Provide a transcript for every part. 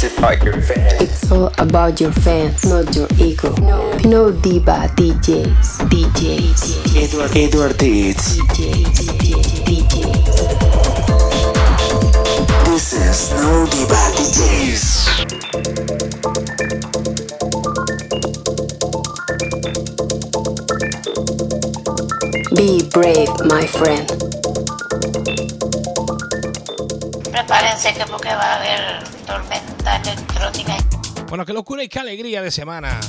It's about your fans. It's all about your fans, not your ego. No, no diva DJs, DJs, Edward, Edward Deeds. DJs, DJs. This is No Diva DJs. Be brave, my friend. Prepárense que porque va a haber tormenta Bueno, qué locura y qué alegría de semana.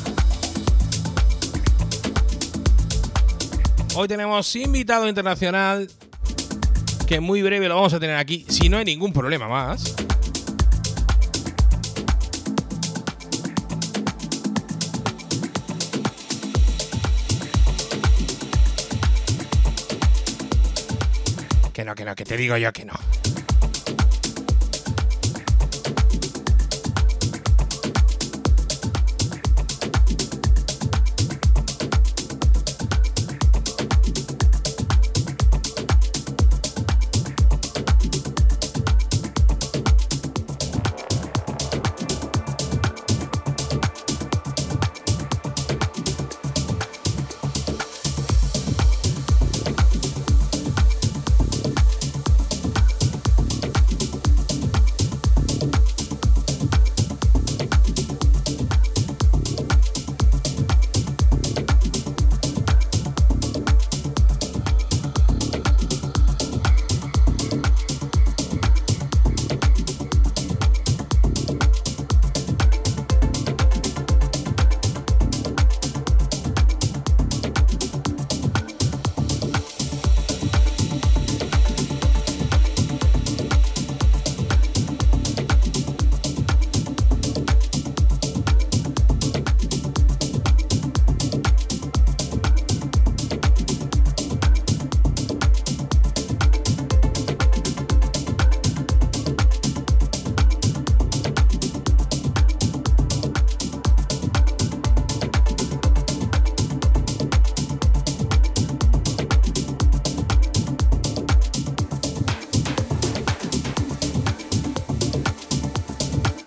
Hoy tenemos invitado internacional que muy breve lo vamos a tener aquí, si no hay ningún problema más. Que no, que no, que te digo yo que no.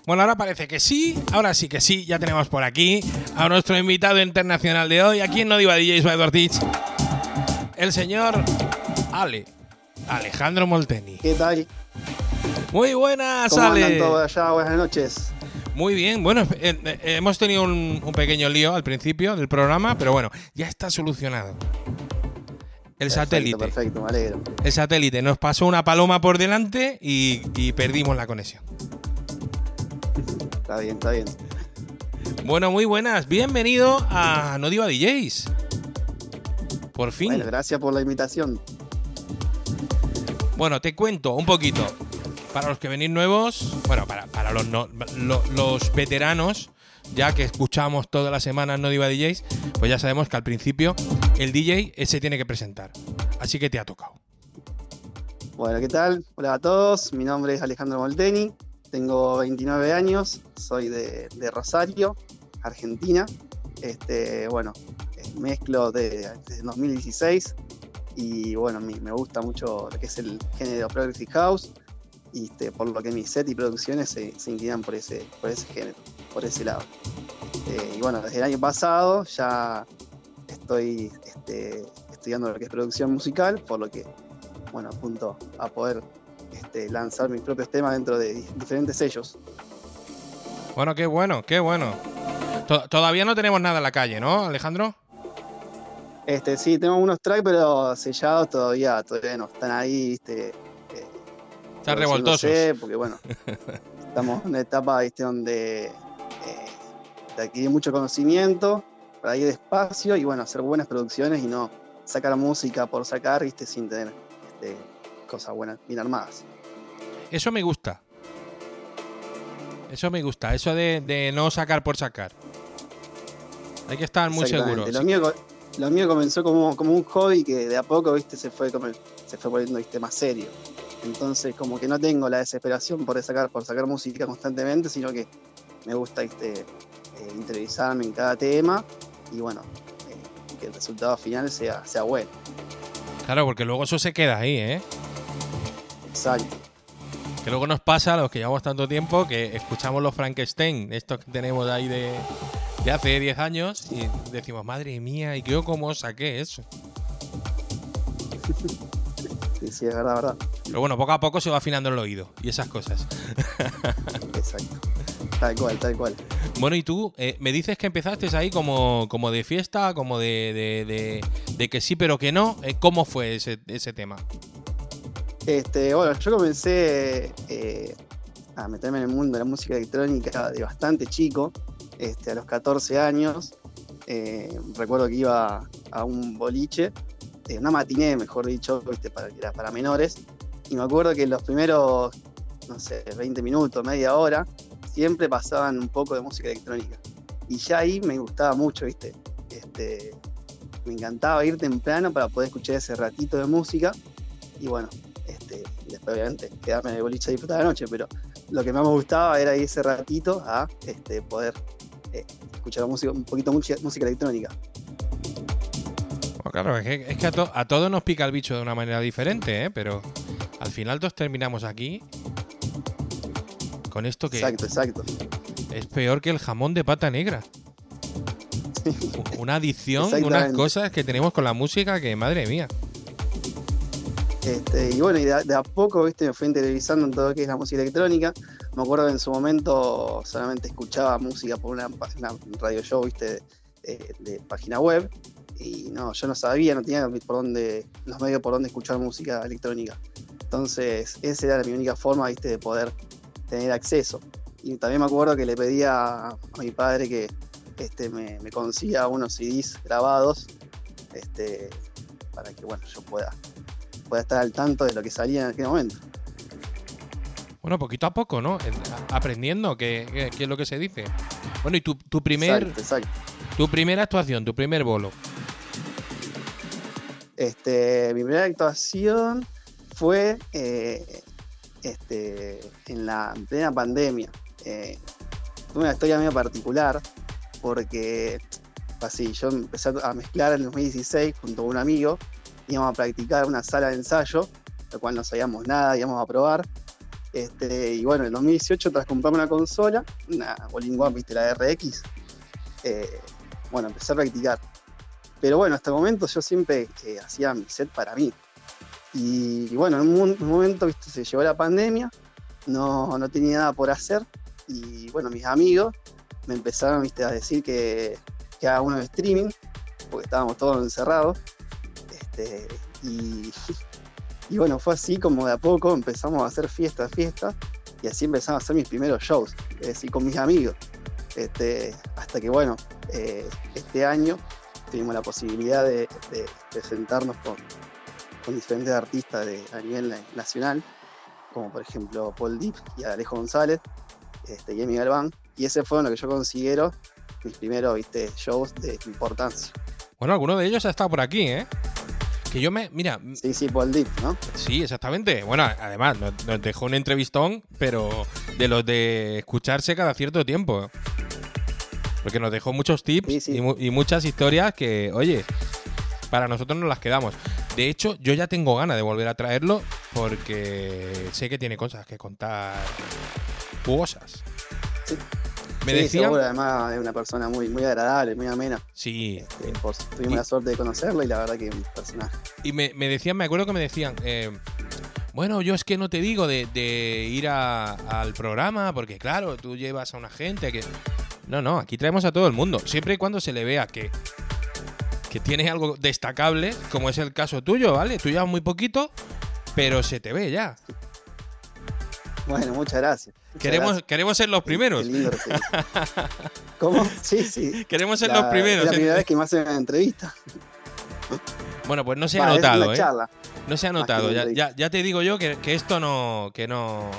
Bueno, ahora parece que sí, ahora sí que sí, ya tenemos por aquí a nuestro invitado internacional de hoy, aquí en No Diva DJs by Teach, el señor Ale, Alejandro Molteni. ¿Qué tal? Muy buenas, ¿Cómo andan Ale. todos allá? Buenas noches. Muy bien, bueno, eh, eh, hemos tenido un, un pequeño lío al principio del programa, pero bueno, ya está solucionado. El Perfecto, satélite. Perfecto, me alegro. El satélite nos pasó una paloma por delante y, y perdimos la conexión. Está bien, está bien. Bueno, muy buenas. Bienvenido a No Diva DJs. Por fin. Bueno, gracias por la invitación. Bueno, te cuento un poquito. Para los que venís nuevos, bueno, para, para los, no- los veteranos, ya que escuchamos todas las semanas No Diva DJs, pues ya sabemos que al principio el DJ se tiene que presentar. Así que te ha tocado. Bueno, ¿qué tal? Hola a todos. Mi nombre es Alejandro Molteni. Tengo 29 años. Soy de, de Rosario, Argentina. Este, bueno, eh, mezclo de- desde 2016. Y bueno, me, gusta mucho lo que es el género Progressive House. Y este, por lo que mi set y producciones se, se inclinan por ese, por ese género, por ese lado. Este, y bueno, desde el año pasado ya estoy este, estudiando lo que es producción musical, por lo que bueno, apunto a poder este, lanzar mis propios temas dentro de di- diferentes sellos. Bueno, qué bueno, qué bueno. To- Todavía no tenemos nada en la calle, ¿no, Alejandro? Este, sí, tengo unos tracks, pero sellados todavía, todavía no están ahí, ¿viste? Eh, Están revoltosos. Porque bueno, estamos en una etapa, ¿viste? Donde eh, adquirir mucho conocimiento, para ir despacio y bueno, hacer buenas producciones y no sacar música por sacar, ¿viste? Sin tener este, cosas buenas, bien armadas. Eso me gusta. Eso me gusta, eso de, de no sacar por sacar. Hay que estar muy seguro. Lo mío, lo mío comenzó como, como un hobby que de a poco, viste, se fue, como- se fue poniendo viste, más serio. Entonces, como que no tengo la desesperación por sacar, por sacar música constantemente, sino que me gusta viste, eh, interiorizarme en cada tema y bueno, eh, que el resultado final sea, sea bueno. Claro, porque luego eso se queda ahí, ¿eh? Exacto. Que luego nos pasa a los que llevamos tanto tiempo que escuchamos los Frankenstein, estos que tenemos ahí de, de hace 10 años, y decimos, madre mía, ¿y yo cómo saqué eso? Sí, sí, es verdad, verdad. Pero bueno, poco a poco se va afinando el oído y esas cosas. Exacto. Tal cual, tal cual. Bueno, y tú, eh, me dices que empezaste ahí como, como de fiesta, como de, de- de- de que sí pero que no. Eh, ¿Cómo fue ese, ese tema? Este, bueno, yo comencé eh, a meterme en el mundo de la música electrónica de bastante chico, este, a los 14 años. Eh, recuerdo que iba a un boliche, eh, una matiné, mejor dicho, ¿viste? Era para menores. Y me acuerdo que los primeros, no sé, 20 minutos, media hora, siempre pasaban un poco de música electrónica. Y ya ahí me gustaba mucho, ¿viste? Este, me encantaba ir temprano para poder escuchar ese ratito de música. Y bueno, este, y después obviamente quedarme en el boliche a disfrutar la noche, pero lo que más me gustaba era ir ese ratito a este, poder eh, escuchar música, un poquito música, música electrónica. Bueno, claro, es que, es que a, to- a todos nos pica el bicho de una manera diferente, ¿eh? Pero al final todos terminamos aquí con esto que Exacto, exacto. es peor que el jamón de pata negra. Una adicción, unas cosas que tenemos con la música que, madre mía. Este, y bueno, y de, a- poco, viste, me fui interiorizando en todo lo que es la música electrónica. Me acuerdo que en su momento solamente escuchaba música por una, radio show, viste, de, página web. Y no, yo no sabía, no tenía por dónde, los medios por dónde escuchar música electrónica. Entonces, esa era mi única forma, viste, de poder tener acceso. Y también me acuerdo que le pedía a mi padre que este, me, me consiga unos CDs grabados este, para que bueno, yo pueda pueda estar al tanto de lo que salía en aquel momento. Bueno, poquito a poco, ¿no? En- a- Aprendiendo qué, qué- qué es lo que se dice. Bueno, y tu, tu primer, Exacto, exacto. tu primera actuación, tu primer bolo. Este, mi primera actuación fue eh, este, en la en plena pandemia. Eh, fue una historia medio particular porque así, yo empecé a mezclar en el 2016 junto con un amigo, íbamos a practicar una sala de ensayo, lo cual no sabíamos nada, íbamos a probar. Este, y bueno, en el 2018 tras comprarme una consola, una One, viste, la RX, eh, bueno, empecé a practicar. Pero bueno, hasta el momento yo siempre eh, hacía mi set para mí. Y, bueno, en un, mo- un momento ¿viste? se llegó la pandemia, no, no tenía nada por hacer. Y bueno, mis amigos me empezaron a decir que, que haga uno de streaming, porque estábamos todos encerrados. Este, y, bueno, fue así como de a poco empezamos a hacer fiesta, fiesta. Y así empezamos a hacer mis primeros shows, es decir, con mis amigos. Este, hasta que bueno, eh, este año tuvimos la posibilidad de, de presentarnos con, con diferentes artistas de, a nivel na- nacional, como por ejemplo Paul Deep y Alejo González este, y Emi Galván. Y ese fueron lo que yo considero mis primeros ¿viste, shows de importancia. Bueno, alguno de ellos ha estado por aquí, ¿eh? Que yo me. Mira, Sí, sí, Paul Deep, ¿no? sí, exactamente. Bueno, además, nos, nos dejó un entrevistón, pero de los de escucharse cada cierto tiempo. Porque nos dejó muchos tips Sí, sí. Y, mu- y muchas historias que, oye, para nosotros nos las quedamos. De hecho, yo ya tengo ganas de volver a traerlo porque sé que tiene cosas que contar jugosas. Sí. Me Sí, decían. seguro, además es una persona muy, muy agradable, muy amena. Sí, Este, por- tuvimos la suerte de conocerla y la verdad que un personaje. Y me, me decían, me acuerdo que me decían, eh, bueno, yo es que no te digo de, de ir a- al programa, porque claro, tú llevas a una gente que... No, no, aquí traemos a todo el mundo, siempre y cuando se le vea que, que tienes algo destacable, como es el caso tuyo, ¿vale? Tú llevas muy poquito, pero se te ve ya. Bueno, muchas gracias. Queremos, queremos ser los primeros. qué lindo recibir. ¿Cómo? Sí, sí. Queremos ser La- los primeros. Es la en- primera vez que me hacen una entrevista. Bueno, pues no se ha Va, notado, ¿eh? charla. No se ha notado. ya- ya te digo yo que, que esto no. Que no.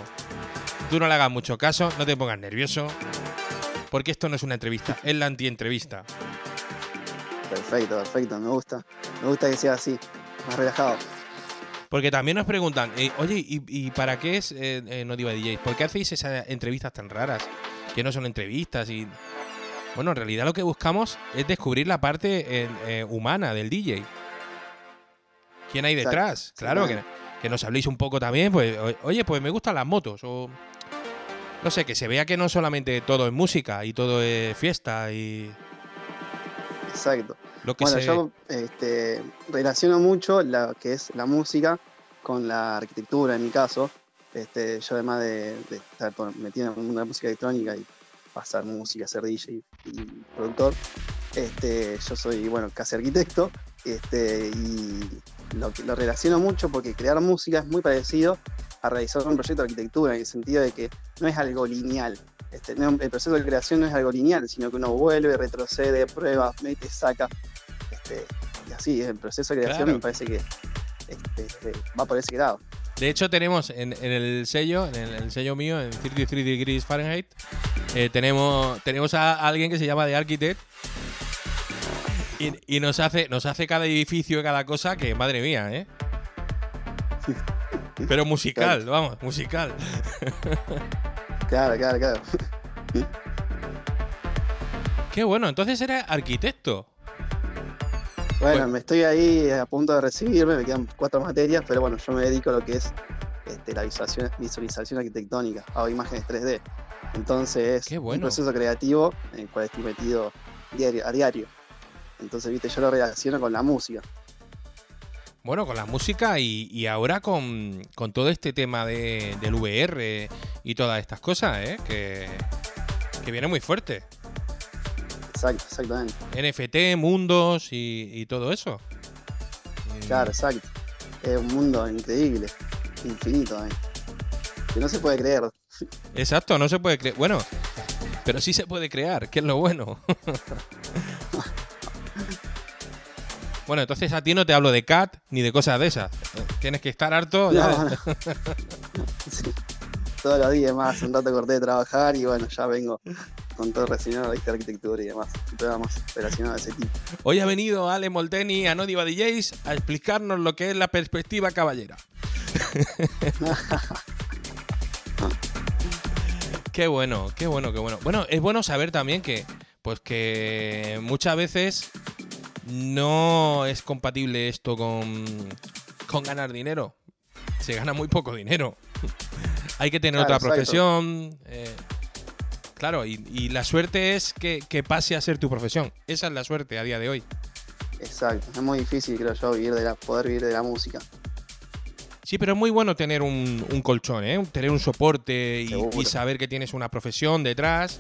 Tú no le hagas mucho caso, no te pongas nervioso. Porque esto no es una entrevista, es la antientrevista. Perfecto, perfecto, me gusta. Me gusta que sea así, más relajado. Porque también nos preguntan, eh, oye, ¿y, y para qué es eh, eh, No Diva DJs? ¿Por qué hacéis esas entrevistas tan raras? Que no son entrevistas y. Bueno, en realidad lo que buscamos es descubrir la parte humana del DJ. ¿Quién hay detrás? Claro que, que nos habléis un poco también, pues, oye, pues me gustan las motos, o no sé, que se vea que no solamente todo es música y todo es fiesta y Exacto. Lo que Bueno, se... yo este, relaciono mucho lo que es la música con la arquitectura en mi caso. Este, yo además de, de estar metido en el mundo de la música electrónica y pasar música, ser DJ y productor, este, yo soy, bueno, casi arquitecto, este, y lo relaciono mucho porque crear música es muy parecido a realizar un proyecto de arquitectura, en el sentido de que no es algo lineal. Este, no- el proceso de creación no es algo lineal, sino que uno vuelve, retrocede, prueba, mete, saca. Este, y así, el proceso de creación Claro. me parece que este, este, va por ese grado. De hecho, tenemos en, en el sello, en el, el sello mío, en 33 Degrees Fahrenheit, eh, tenemos, tenemos a alguien que se llama The Architect y, y nos hace nos hace cada edificio cada cosa que, madre mía, ¿eh? Pero musical, vamos, musical. Claro, claro, claro. Qué bueno, entonces era arquitecto. Bueno, Bueno. me estoy ahí a punto de recibirme, me quedan cuatro materias, pero bueno, yo me dedico a lo que es este, la visualización, visualización arquitectónica, hago imágenes 3D. Entonces, Qué un proceso creativo en el cual estoy metido diario, a diario. Entonces, viste, yo lo relaciono con la música. Bueno, con la música y, y ahora con, con todo este tema de, del VR y todas estas cosas, ¿eh? Que, que viene muy fuerte. Exacto, exactamente. NFT, mundos y, y todo eso. Y- Claro, exacto. Es un mundo increíble, infinito, eh, que no se puede creer. Exacto, no se puede creer. Bueno, pero sí se puede crear, que es lo bueno. bueno, entonces a ti no te hablo de cat ni de cosas de esas. Tienes que estar harto. ya No, de- no. Sí. Todos los días más, un rato corté de trabajar y bueno, ya vengo con todo relacionado a la arquitectura y demás. Programas relacionados de ese tipo. Hoy ha venido Ale Molteni a No Diva DJs a explicarnos lo que es la perspectiva caballera. qué bueno, qué bueno, qué bueno. Bueno, es bueno saber también que, pues que muchas veces no es compatible esto con, con ganar dinero. Se gana muy poco dinero. Hay que tener Claro, otra profesión. eh, claro, y, y la suerte es que, que pase a ser tu profesión. Esa es la suerte a día de hoy. Exacto, es muy difícil, creo yo, vivir de la, poder vivir de la música. Sí, pero es muy bueno tener un, un colchón, ¿eh? tener un soporte y saber que tienes una profesión detrás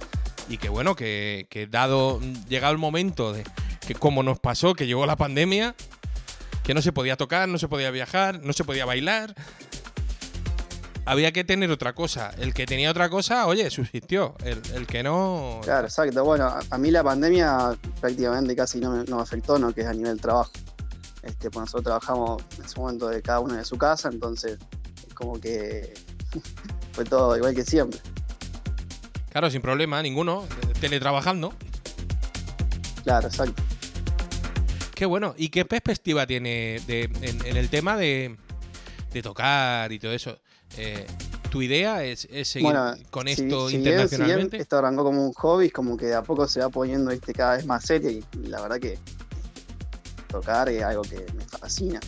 y que bueno, que, que dado, llegado el momento de que como nos pasó, que llegó la pandemia, que no se podía tocar, no se podía viajar, no se podía bailar, había que tener otra cosa. El que tenía otra cosa, oye, subsistió. El, el que no... Claro, exacto. Bueno, a, a mí la pandemia prácticamente casi no me, no me afectó, ¿no? Que es a nivel trabajo. Este, pues nosotros trabajamos en ese momento de cada uno de su casa, entonces es como que fue todo igual que siempre. Claro, sin problema, ninguno, teletrabajando. Claro, exacto. Qué bueno. ¿Y qué perspectiva tiene de- en, en el tema de, de tocar y todo eso? Eh, ¿Tu idea es, es seguir Bueno, con esto si bien- si internacionalmente? esto arrancó como un hobby, como que de a poco se va poniendo ¿viste? cada vez más serio y, y la verdad que tocar es algo que me fascina.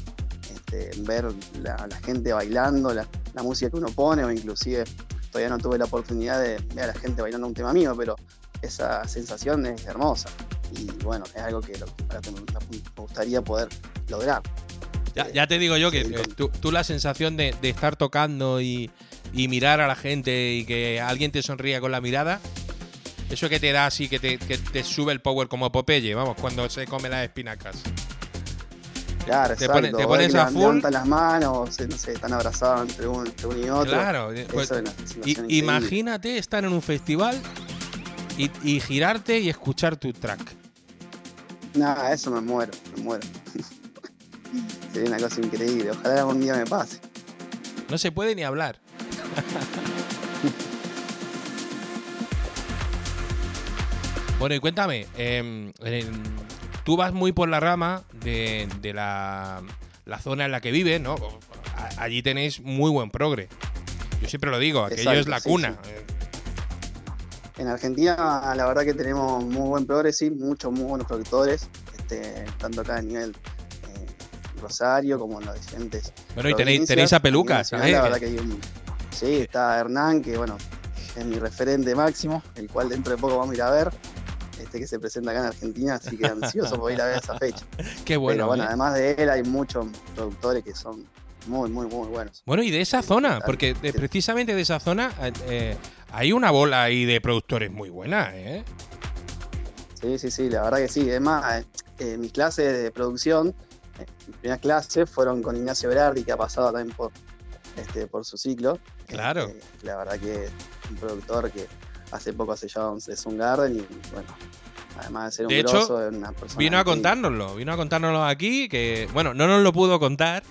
Este, ver la, la gente bailando, la, la música que uno pone, o inclusive todavía no tuve la oportunidad de ver a la gente bailando un tema mío, pero esa sensación es hermosa. Y bueno, es algo que, lo, me, gustaría poder lograr. Ya, ya te digo yo que eh, tú, tú la sensación de, de estar tocando y, y mirar a la gente y que alguien te sonría con la mirada, eso que te da así, que te, que te sube el power como Popeye, vamos, cuando se come las espinacas. Claro, Te exacto. pone- te pones a full. levantan las manos, se- no sé, están abrazados entre uno, entre uno y otro. Claro, eh, pues, Eso es increíble. imagínate estar en un festival y, y girarte y escuchar tu track. Nada, eso me muero, me muero. Sería una cosa increíble. Ojalá algún día me pase. No se puede ni hablar. bueno, y cuéntame, em, tú vas muy por la rama de, de la, la zona en la que vives, ¿no? A- Allí tenéis muy buen progre. Yo siempre lo digo, aquello Exacto, es la sí, cuna. sí. Eh, En Argentina, la verdad que tenemos muy buen progreso, muchos muy buenos productores, este, tanto acá a nivel eh, Rosario como en las diferentes. Bueno, y tenéis, a A nivel Pelucas, nacional, ¿eh? La verdad que hay un. Sí, está Hernán, que bueno, es mi referente máximo, el cual dentro de poco vamos a ir a ver. Este que se presenta acá en Argentina, así que ansioso por ir a ver esa fecha. Qué bueno. Pero bueno, ¿eh? además de él, hay muchos productores que son muy, muy, muy buenos. Bueno, y de esa zona, porque sí. precisamente de esa zona eh, eh, hay una bola ahí de productores muy buena, ¿eh? Sí, sí, sí, la verdad que sí. Es más, eh, eh, mis clases de producción, eh, mis primeras clases fueron con Ignacio Berardi, que ha pasado también por, este, por su ciclo. Claro. Este, la verdad que es un productor que hace poco se llama un Garden y bueno, además de ser un De hecho, grosso, una persona Vino a contárnoslo, vino a contárnoslo aquí, que bueno, no nos lo pudo contar.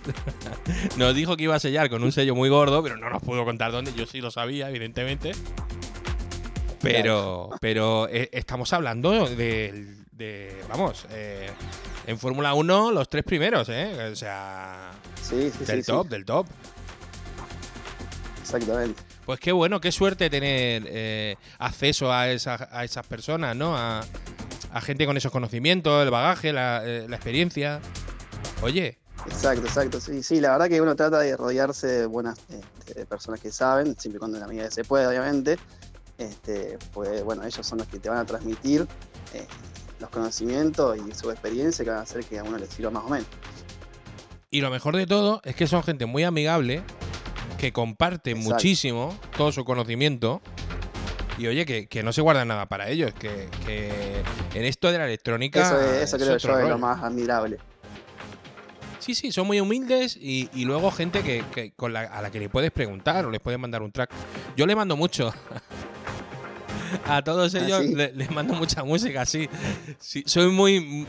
nos dijo que iba a sellar con un sello muy gordo, pero no nos pudo contar dónde. Yo sí lo sabía, evidentemente. Pero, pero eh, estamos hablando de, de- vamos, eh, en Fórmula 1 los tres primeros, ¿eh? O sea, Sí, sí, del sí, top, del top. exactamente. Pues qué bueno, qué suerte tener eh, acceso a, esa- a esas personas, ¿no? A, a gente con esos conocimientos, el bagaje, la, eh, la experiencia. Oye, Exacto, exacto. Sí, sí, la verdad que uno trata de rodearse de buenas este, personas que saben, siempre y cuando en la medida que se puede, obviamente. Este, pues bueno, ellos son los que te van a transmitir eh, los conocimientos y su experiencia que van a hacer que a uno le sirva más o menos. y lo mejor de todo es que son gente muy amigable, que comparte Exacto. muchísimo todo su conocimiento. Y oye, que, que no se guarda nada para ellos, que, que en esto de la electrónica. Eso, es- eso es creo yo es lo más admirable. Sí, sí, son muy humildes y, y luego gente que, que con la, a la que le puedes preguntar o les puedes mandar un track. Yo le mando mucho. A todos ¿Ah, ellos sí? le- les mando mucha música, sí. Sí, Soy muy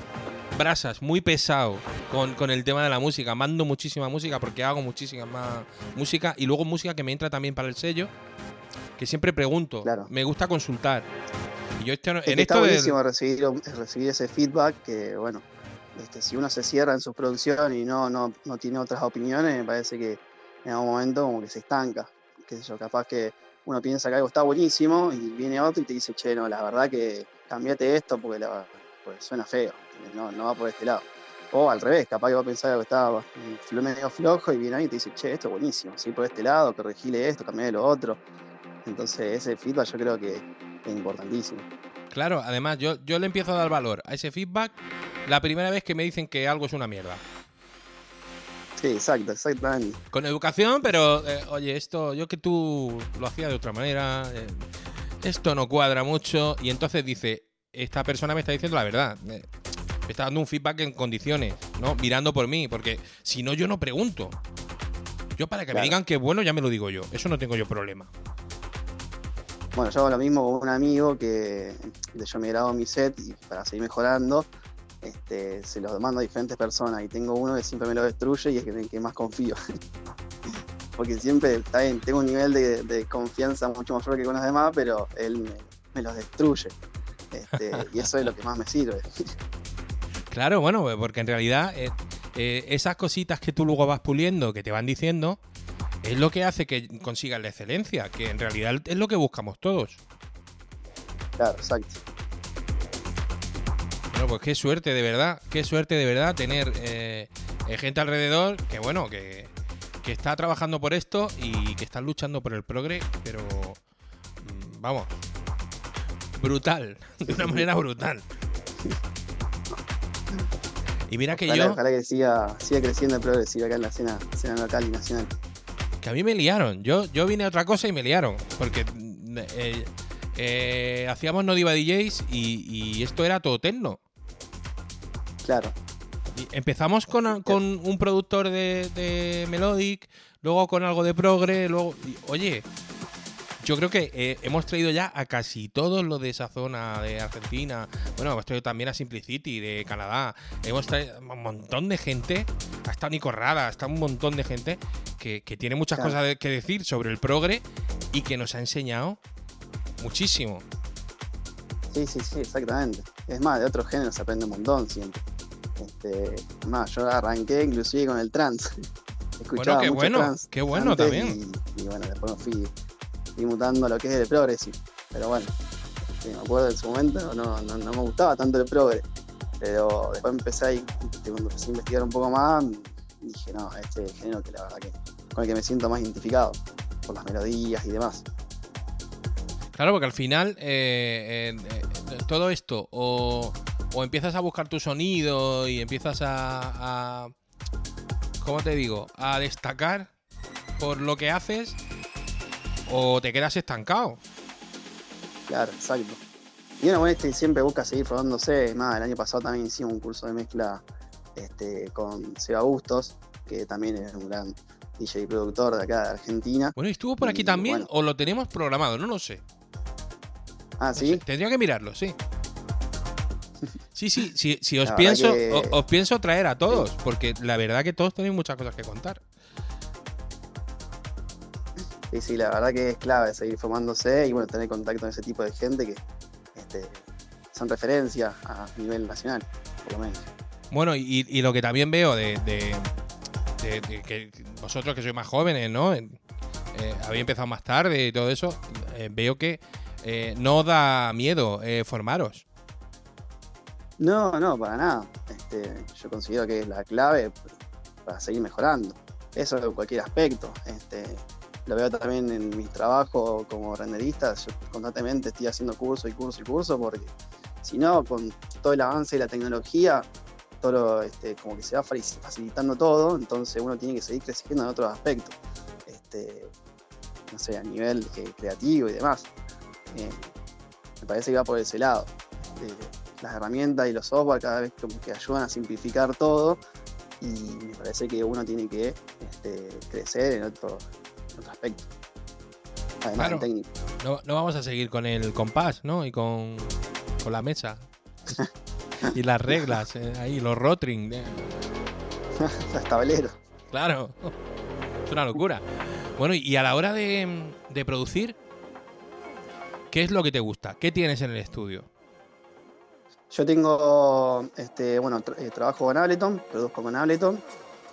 brasas, muy pesado con, con el tema de la música. Mando muchísima música porque hago muchísima más música y luego música que me entra también para el sello. Que siempre pregunto. Claro. Me gusta consultar. Y yo este- Es en que está esto de, buenísimo recibir, recibir ese feedback que, bueno, este, si uno se cierra en su producción y no, no, no tiene otras opiniones, me parece que en algún momento como que se estanca. Sé yo, capaz que uno piensa que algo está buenísimo y viene otro y te dice, che, no, la verdad que cambiate esto porque, la, porque suena feo. No, no va por este lado. O al revés, capaz que va a pensar que estaba medio flojo y viene ahí y te dice, che, esto es buenísimo, sí, por este lado, corregile esto, cambiale lo otro. Entonces ese feedback yo creo que es importantísimo. Claro, además yo, yo le empiezo a dar valor a ese feedback la primera vez que me dicen que algo es una mierda. Sí, exacto, exactamente. Con educación, pero eh, oye, esto yo que tú lo hacías de otra manera, eh, esto no cuadra mucho y entonces dice, esta persona me está diciendo la verdad. eh, me está dando un feedback en condiciones, ¿no? Mirando por mí, porque si no yo no pregunto. Yo para que me digan que es bueno ya me lo digo yo, eso no tengo yo problema. Bueno, yo hago lo mismo con un amigo que de yo me grabo mi set y para seguir mejorando, este, se los mando a diferentes personas y tengo uno que siempre me lo destruye y es en el que más confío. Porque siempre, está bien, tengo un nivel de, de confianza mucho mayor que con los demás, pero él me, me los destruye. Este, y eso es lo que más me sirve. Claro, bueno, porque en realidad eh, eh, esas cositas que tú luego vas puliendo, que te van diciendo, es lo que hace que consigas la excelencia, que en realidad es lo que buscamos todos. Claro, exacto. Bueno, pues qué suerte de verdad, qué suerte de verdad tener eh, gente alrededor que, bueno, que, que está trabajando por esto y que están luchando por el progre, pero mm, vamos, brutal, de una manera brutal. Y mira que Ojalá, yo, ojalá que siga, siga creciendo el progresivo acá en la escena, escena local y nacional. que a mí me liaron. Yo, yo vine a otra cosa y me liaron. Porque mm, eh, eh, hacíamos No Diva DJs y, y esto era todo techno. Claro, Y empezamos con, con un productor de, de Melodic, luego con algo de Progre, luego. y, oye, yo creo que eh, hemos traído ya a casi todos los de esa zona de Argentina. Bueno, hemos traído también a Simplicity de Canadá. Hemos traído un montón de gente. Ha estado Nico Rada, ha estado un montón de gente que, que tiene muchas Claro. cosas que decir sobre el Progre y que nos ha enseñado muchísimo. Sí, sí, sí, exactamente. Es más, de otros géneros se aprende un montón siempre. Este, es más, yo arranqué inclusive con el trance. Escuchaba qué mucho bueno, qué bueno también. Y, y bueno, después me fui, fui mutando a lo que es el progressive. Pero bueno, este, me acuerdo en su momento no, no, me gustaba tanto el progre. Pero después empecé ahí, este, cuando empecé a investigar un poco más, dije, no, este género que la verdad que con el que me siento más identificado, por las melodías y demás. Claro, porque al final eh, eh, todo esto o, o empiezas a buscar tu sonido y empiezas a, a ¿cómo te digo? A destacar por lo que haces o te quedas estancado. Claro, exacto. Y bueno, bueno, este siempre busca seguir formándose. Más, el año pasado también hicimos un curso de mezcla este, con Seba Bustos, que también es un gran DJ y productor de acá de Argentina. Bueno, ¿y estuvo por aquí Y, también bueno. o lo tenemos programado? No lo sé. Ah, No sí. sé, Tendría que mirarlo, sí. Sí, sí, sí, sí, os pienso, que- os, pienso traer a todos, porque la verdad que todos tenéis muchas cosas que contar. Sí, sí, la verdad que es clave seguir formándose y bueno, tener contacto con ese tipo de gente que este, son referencia a nivel nacional, por lo menos. Bueno, y, y lo que también veo de, de- de- de que vosotros que sois más jóvenes, ¿no? Eh, habéis empezado más tarde y todo eso, eh, veo que eh, no da miedo eh, formaros. No, no, para nada. Este, yo considero que es la clave para seguir mejorando. Eso en cualquier aspecto. Este, lo veo también en mi trabajo como renderista. Yo constantemente estoy haciendo curso y curso y curso porque si no, con todo el avance de la tecnología, todo lo, este, como que se va faci- facilitando todo, entonces uno tiene que seguir creciendo en otros aspectos. Este, no sé, a nivel eh, creativo y demás. Eh, me parece que va por ese lado. Las herramientas y los software cada vez como que ayudan a simplificar todo y me parece que uno tiene que este, crecer en otro, Además Claro. técnico. No, no vamos a seguir con el compás, ¿no? Y con, con la mesa. y las reglas, eh, ahí, los rotring. eh. Los tableros. Claro, es una locura. Bueno, y a la hora de, de producir, ¿qué es lo que te gusta? ¿Qué tienes en el estudio? Yo tengo, este, bueno, tra- eh, trabajo con Ableton, produzco con Ableton,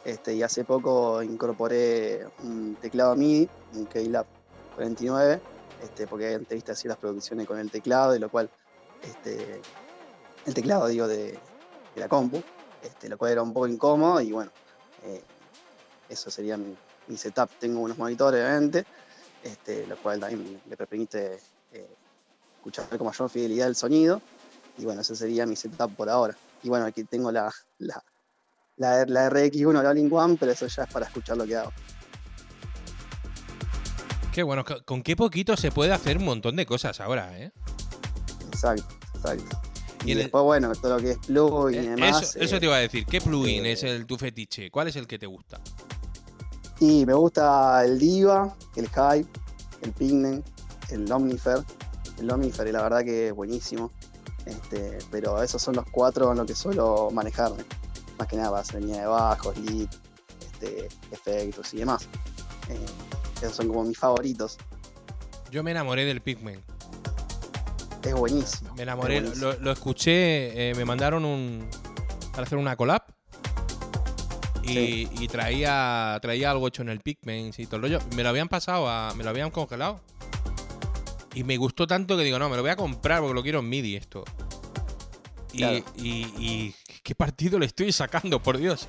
este, y hace poco incorporé un teclado MIDI, un Keylab 49, este, porque antes viste así las producciones con el teclado, de lo cual, este, el teclado, digo, de, la compu, este, lo cual era un poco incómodo, y bueno, eh, eso sería mi, setup. Tengo unos monitores, obviamente, lo cual también me permite eh, escuchar con mayor fidelidad el sonido. Y bueno, ese sería mi setup por ahora. Y bueno, aquí tengo la, la, la, la RX1, la All-in One, pero eso ya es para escuchar lo que hago. Qué bueno, co- con qué poquito se puede hacer un montón de cosas ahora, ¿eh? Exacto, exacto. Y Y, el- después, bueno, todo lo que es plugin y Eh, demás. eso, eso eh, te iba a decir. ¿Qué plugin eh, es el tu fetiche? ¿Cuál es el que te gusta? Y me gusta el Diva, el Hype, el Pigment, el Omnifer. El Omnifer, la verdad que es buenísimo. Este, pero esos son los cuatro en los que suelo manejarme. Más que nada para hacer línea de bajos, lead, este, efectos y demás. Eh, esos son como mis favoritos. Yo me enamoré del Pigment. Es buenísimo. Me enamoré, buenísimo. lo, lo escuché, eh, me mandaron un para hacer una collab y, Sí. y traía traía algo hecho en el Pigment y todo el rollo. Me lo habían pasado, a, me lo habían congelado y me gustó tanto que digo, no, me lo voy a comprar porque lo quiero en MIDI esto. Y, Claro. y- y qué partido le estoy sacando, por Dios.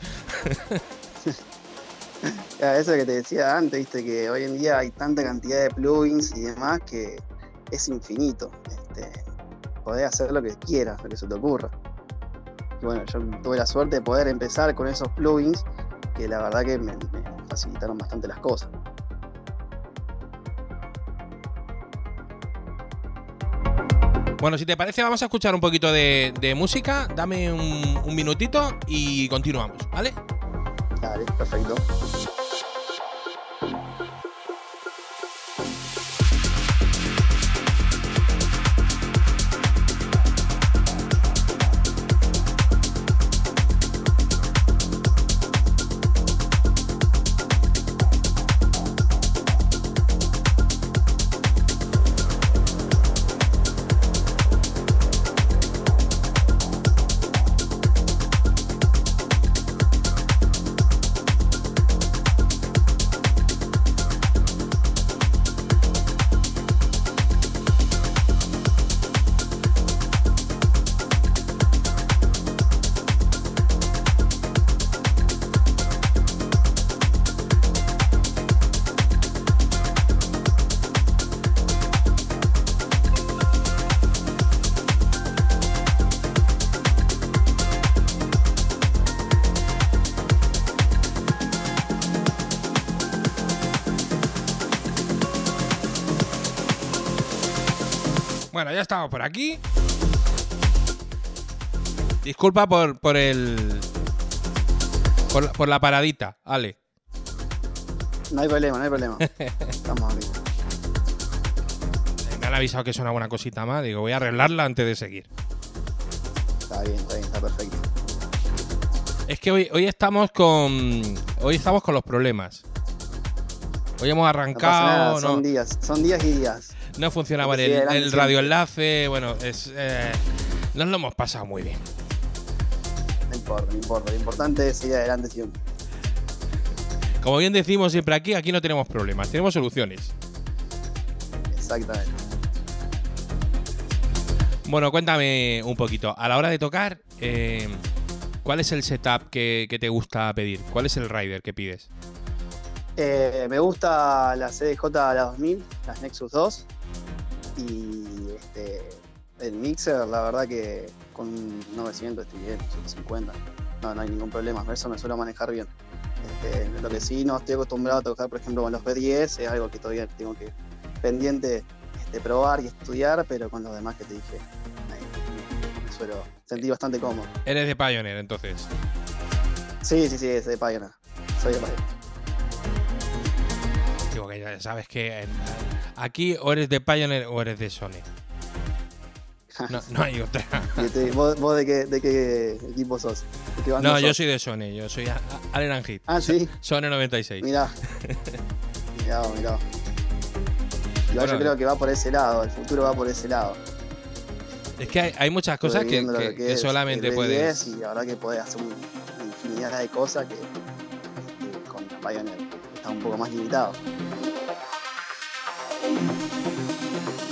Ya, Eso que te decía antes, viste, que hoy en día hay tanta cantidad de plugins y demás que es infinito. Este, podés hacer lo que quieras, lo que se te ocurra. Bueno, yo tuve la suerte de poder empezar con esos plugins que la verdad que me facilitaron bastante las cosas. Bueno, si te parece, vamos a escuchar un poquito de, música. Dame un, un minutito y continuamos, ¿vale? Dale, perfecto. Ya estamos por aquí. Disculpa por, por el. Por, la- por la paradita, Ale. No hay problema, no hay problema. Estamos aquí. Eh, Me han avisado que es una buena cosita más. Digo, voy a arreglarla antes de seguir. Está bien, está bien, está perfecto. Es que hoy, hoy estamos con. Hoy estamos con los problemas. Hoy hemos No pasa nada, arrancado. son no, días, son días y días. No funcionaba el, el radioenlace. Bueno, es. eh, nos lo hemos pasado muy bien. No importa, no importa. Lo importante es seguir adelante siempre. Como bien decimos siempre aquí, aquí no tenemos problemas, tenemos soluciones. Exactamente. Bueno, cuéntame un poquito. A la hora de tocar, eh, ¿cuál es el setup que, que te gusta pedir? ¿Cuál es el rider que pides? Eh, me gusta la CDJ la 2000, las Nexus 2. Y este, el mixer, la verdad que con un 900 estoy bien, 150. No, no hay ningún problema, eso me suelo manejar bien. Este, lo que sí no estoy acostumbrado a tocar, por ejemplo, con los B10, es algo que todavía tengo que pendiente este, probar y estudiar, pero con los demás que te dije, me suelo sentir bastante cómodo. Eres de Pioneer, entonces. Sí, sí, sí, es de Pioneer. Soy de Pioneer. Digo que ya sabes que en- aquí o eres de Pioneer o eres de Sony. No, no hay otra. ¿Vos, vos de, qué, de qué equipo sos? ¿De qué banda No, yo soy de Sony, yo soy Allen Hit. Ah, sí. Sony 96. Mirá. mirá, mirá. Bueno, yo creo que va por ese lado, el futuro va por ese lado. Es que hay, hay muchas cosas que, viendo lo que- que es solamente el B10 puedes. Y la verdad que podés hacer infinidad de cosas que, con Pioneer está un poco más limitado.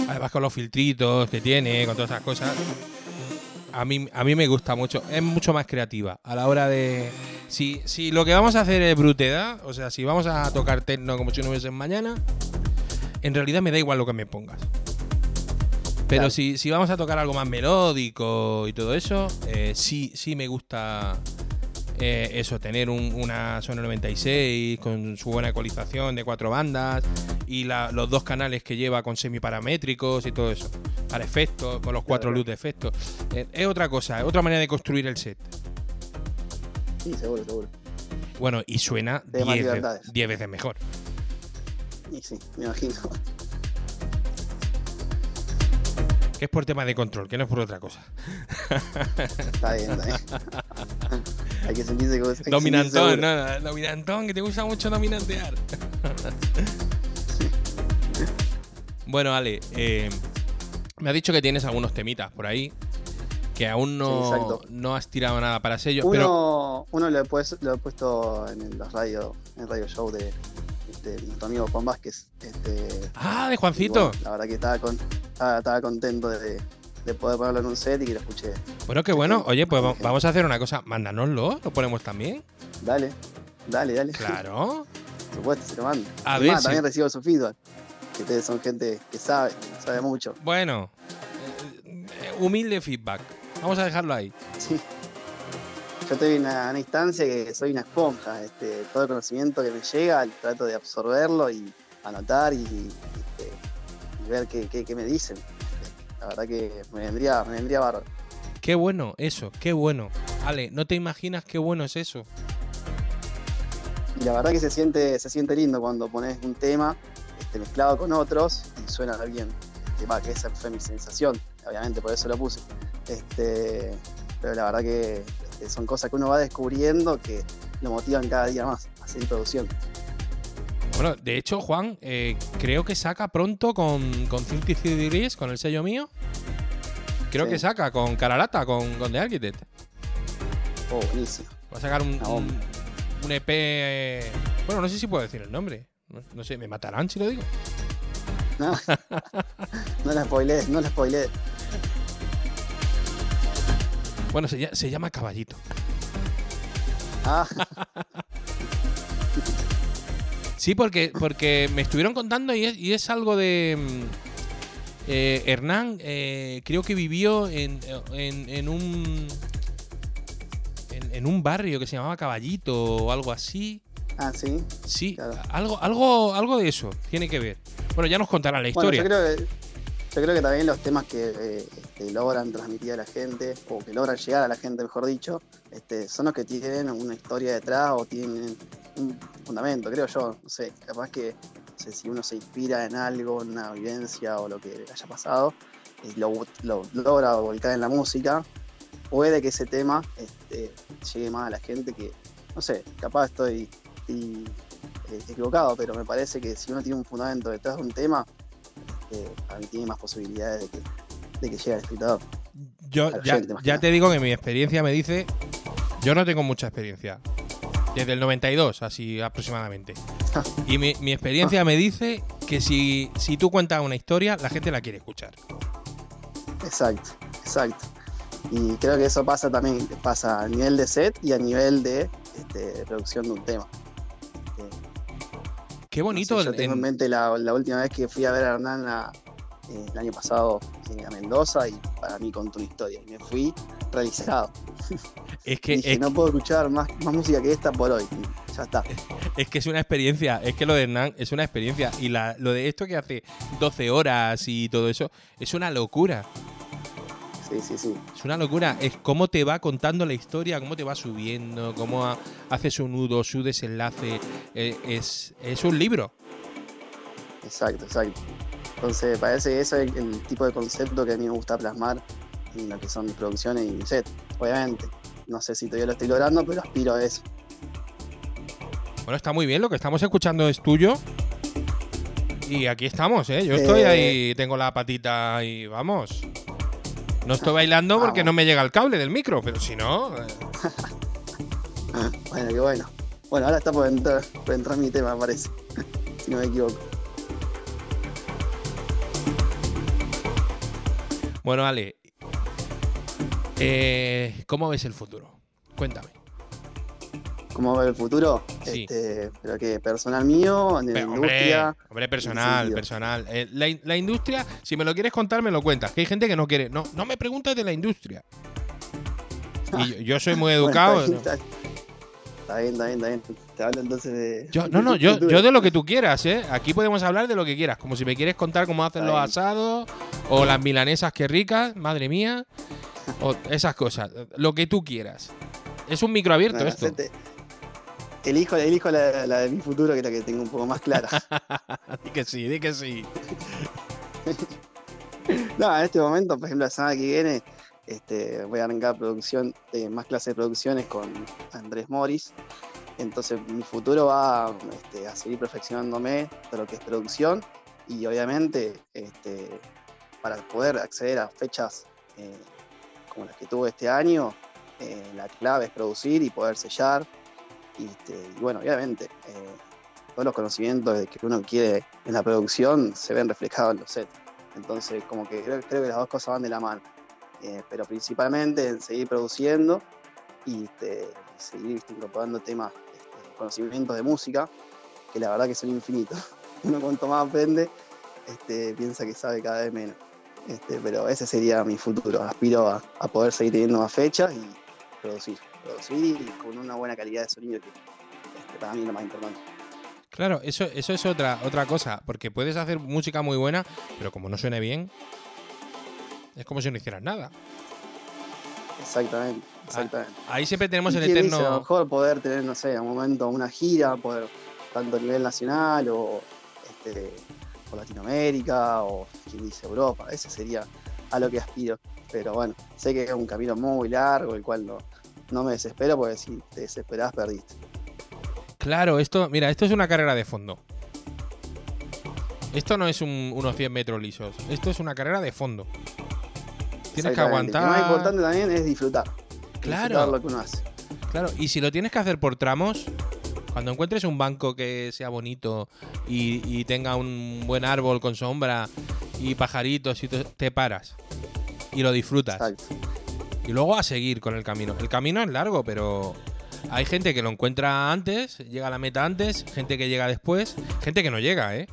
Además con los filtritos que tiene, con todas esas cosas. A mí, a mí me gusta mucho. Es mucho más creativa. A la hora de. Si, si lo que vamos a hacer es brutedad, o sea, si vamos a tocar techno como si no hubiese mañana, en realidad me da igual lo que me pongas. Pero Claro. si, si vamos a tocar algo más melódico y todo eso, eh, sí, sí me gusta eh, eso, tener un- una Sony 96 con su buena ecualización de cuatro bandas y la- los dos canales que lleva con semiparamétricos y todo eso. Para efectos, con los cuatro luz de efectos. Eh, es otra cosa, es otra manera de construir el set. Sí, seguro, seguro. Bueno, y suena Tiene más 10 ve- libertades. 10 veces mejor. Y sí, me imagino. Que es por tema de control, que no es por otra cosa. Está bien, está bien. hay que sentirse Dominantón, seguro. no, dominantón, que te gusta mucho dominantear. bueno, Ale, eh, me has dicho que tienes algunos temitas por ahí, que aún no, no has tirado nada para sello, pero Uno, uno lo, he puesto, lo he puesto en el radio, en el radio show de, de nuestro amigo Juan Vázquez. Este, Ah, de Juancito. bueno, la verdad que estaba, con, estaba, estaba contento de, de poder ponerlo en un set y que lo escuché. Bueno, qué bueno. Oye, pues vamos a hacer una cosa. Mándanoslo, lo ponemos también. Dale, dale, dale. Claro. Por supuesto, se lo mando. A Es ver también recibo su feedback. Que ustedes son gente que sabe, sabe mucho. Bueno, eh, humilde feedback. Vamos a dejarlo ahí. Sí. Yo estoy en una, una instancia que soy una esponja. Este, todo el conocimiento que me llega, trato de absorberlo y anotar y, este, y ver qué, qué- qué me dicen. La verdad que me vendría, me vendría bárbaro. Qué bueno eso, qué bueno. Ale, ¿no te imaginas qué bueno es eso? Y la verdad que se siente, se siente lindo cuando pones un tema este, mezclado con otros y suena bien. Este, va, que esa fue mi sensación, obviamente por eso lo puse. Este, pero la verdad que este, son cosas que uno va descubriendo que lo motivan cada día más a seguir produciendo. Bueno, de hecho, Juan, eh, creo que saca pronto con, con 53 Degrees, con el sello mío. Creo Sí. que saca con Caralata, con, con The Architect. Oh, buenísimo. Va a sacar un, un, EP. eh, Bueno, no sé si puedo decir el nombre. No, no sé, me matarán si lo digo. No, no la spoilees, no la spoilees. Bueno, se, se llama Caballito. Ah, Sí, porque, porque me estuvieron contando y es, y es algo de. mm, eh, Hernán, eh, creo que vivió en, en, en un. En, en un barrio que se llamaba Caballito o algo así. ah, sí. Sí, Claro. algo, algo, algo de eso tiene que ver. Bueno, ya nos contarán la Bueno, historia. yo creo que, Yo creo que también los temas que eh, este, logran transmitir a la gente, o que logran llegar a la gente, mejor dicho, este, son los que tienen una historia detrás o tienen un fundamento, creo yo. No sé, capaz que si uno se inspira en algo, en una vivencia o lo que haya pasado, y lo, lo logra volcar en la música, puede que ese tema este, llegue más a la gente que, no sé, capaz estoy, estoy, eh, equivocado, pero me parece que si uno tiene un fundamento detrás de un tema, eh, para mí tiene más posibilidades de que, de que llegue al espectador. Yo ya, gente, te digo que mi experiencia me dice. Yo no tengo mucha experiencia. Desde el 92, así aproximadamente. Y mi, mi experiencia me dice que si, si tú cuentas una historia, la gente la quiere escuchar. Exacto, exacto. Y creo que eso pasa también, pasa a nivel de set y a nivel de este, producción de un tema. Qué no bonito. sé, yo tengo en en- mente la, la última vez que fui a ver a Hernán a- eh, el año pasado eh, a Mendoza y para mí contó una historia. Y me fui realizado. es, que, Dije, es, no puedo escuchar más, más música que esta por hoy. Ya está. es que es una experiencia. Es que lo de Hernán es una experiencia. Y la, lo de esto que hace 12 horas y todo eso, es una locura. Sí, sí, sí. Es una locura. Es cómo te va contando la historia, cómo te va subiendo, cómo ha- hace su nudo, su desenlace. Eh, es, es un libro. Exacto, exacto. Entonces, parece que ese es el, el tipo de concepto que a mí me gusta plasmar en lo que son mis producciones y mi set. Obviamente, no sé si todavía lo estoy logrando, pero aspiro a eso. Bueno, está muy bien. Lo que estamos escuchando es tuyo. Y aquí estamos, ¿eh? Yo estoy Eh. ahí, tengo la patita y vamos. No estoy bailando porque Vamos. no me llega el cable del micro, pero si no. eh, Bueno, qué bueno. Bueno, ahora está por entrar, por entrar mi tema, parece. si no me equivoco. Bueno, Ale. eh, ¿Cómo ves el futuro? Cuéntame. ¿Cómo veo el futuro? Sí. Este, pero que personal mío, en la industria. hombre, personal, personal. Eh, la, in- la industria, si me lo quieres contar, me lo cuentas. Que hay gente que no quiere. No, no me preguntes de la industria. Y yo, yo soy muy educado. Bueno, ¿no? está, bien, está bien, está bien, está bien. Te hablo entonces de. Yo, no, no, yo, yo de lo que tú quieras, ¿eh? Aquí podemos hablar de lo que quieras. Como si me quieres contar cómo hacen los asados, o las milanesas que ricas, madre mía, o esas cosas. Lo que tú quieras. Es un micro abierto Bueno, esto. hacete- Elijo, elijo la, la de mi futuro, que es la que tengo un poco más clara. Di que sí, di que sí. No, en este momento, por ejemplo, la semana que viene, este, voy a arrancar producción, eh, más clases de producciones con Andrés Morris. Entonces, mi futuro va este, a seguir perfeccionándome de lo que es producción y obviamente este, para poder acceder a fechas eh, como las que tuve este año, eh, la clave es producir y poder sellar. Y, este, y bueno, obviamente, eh, todos los conocimientos que uno quiere en la producción se ven reflejados en los sets. Entonces, como que creo, que las dos cosas van de la mano. Eh, pero principalmente en seguir produciendo y este, seguir viste, incorporando temas, este, conocimientos de música, que la verdad que son infinitos. Uno cuanto más aprende, este, piensa que sabe cada vez menos. Este, pero ese sería mi futuro. Aspiro a poder seguir teniendo más fechas y producir. Producir y con una buena calidad de sonido que este, para mí es lo más importante. Claro, eso, eso es otra, otra cosa. Porque puedes hacer música muy buena, pero como no suene bien, es como si no hicieras nada. Exactamente, exactamente. Ahí siempre tenemos el dice, a lo eterno. mejor poder tener, no sé, a un momento una gira, poder, tanto a nivel nacional o este, o Latinoamérica o quien dice Europa. Ese sería a lo que aspiro. Pero bueno, sé que es un camino muy largo, el cual no, no me desespero, porque si te desesperás, perdiste. Claro, esto, mira, esto es una carrera de fondo. Esto no es un- unos 100 metros lisos. Esto es una carrera de fondo. Tienes que aguantar. Lo más importante también es disfrutar. Claro. Disfrutar lo que uno hace. Claro, y si lo tienes que hacer por tramos, cuando encuentres un banco que sea bonito y, y tenga un buen árbol con sombra y pajaritos, y te paras y lo disfrutas. Exacto. Y luego a seguir con el camino. El camino es largo, pero hay gente que lo encuentra antes, llega a la meta antes, gente que llega después, gente que no llega, ¿eh?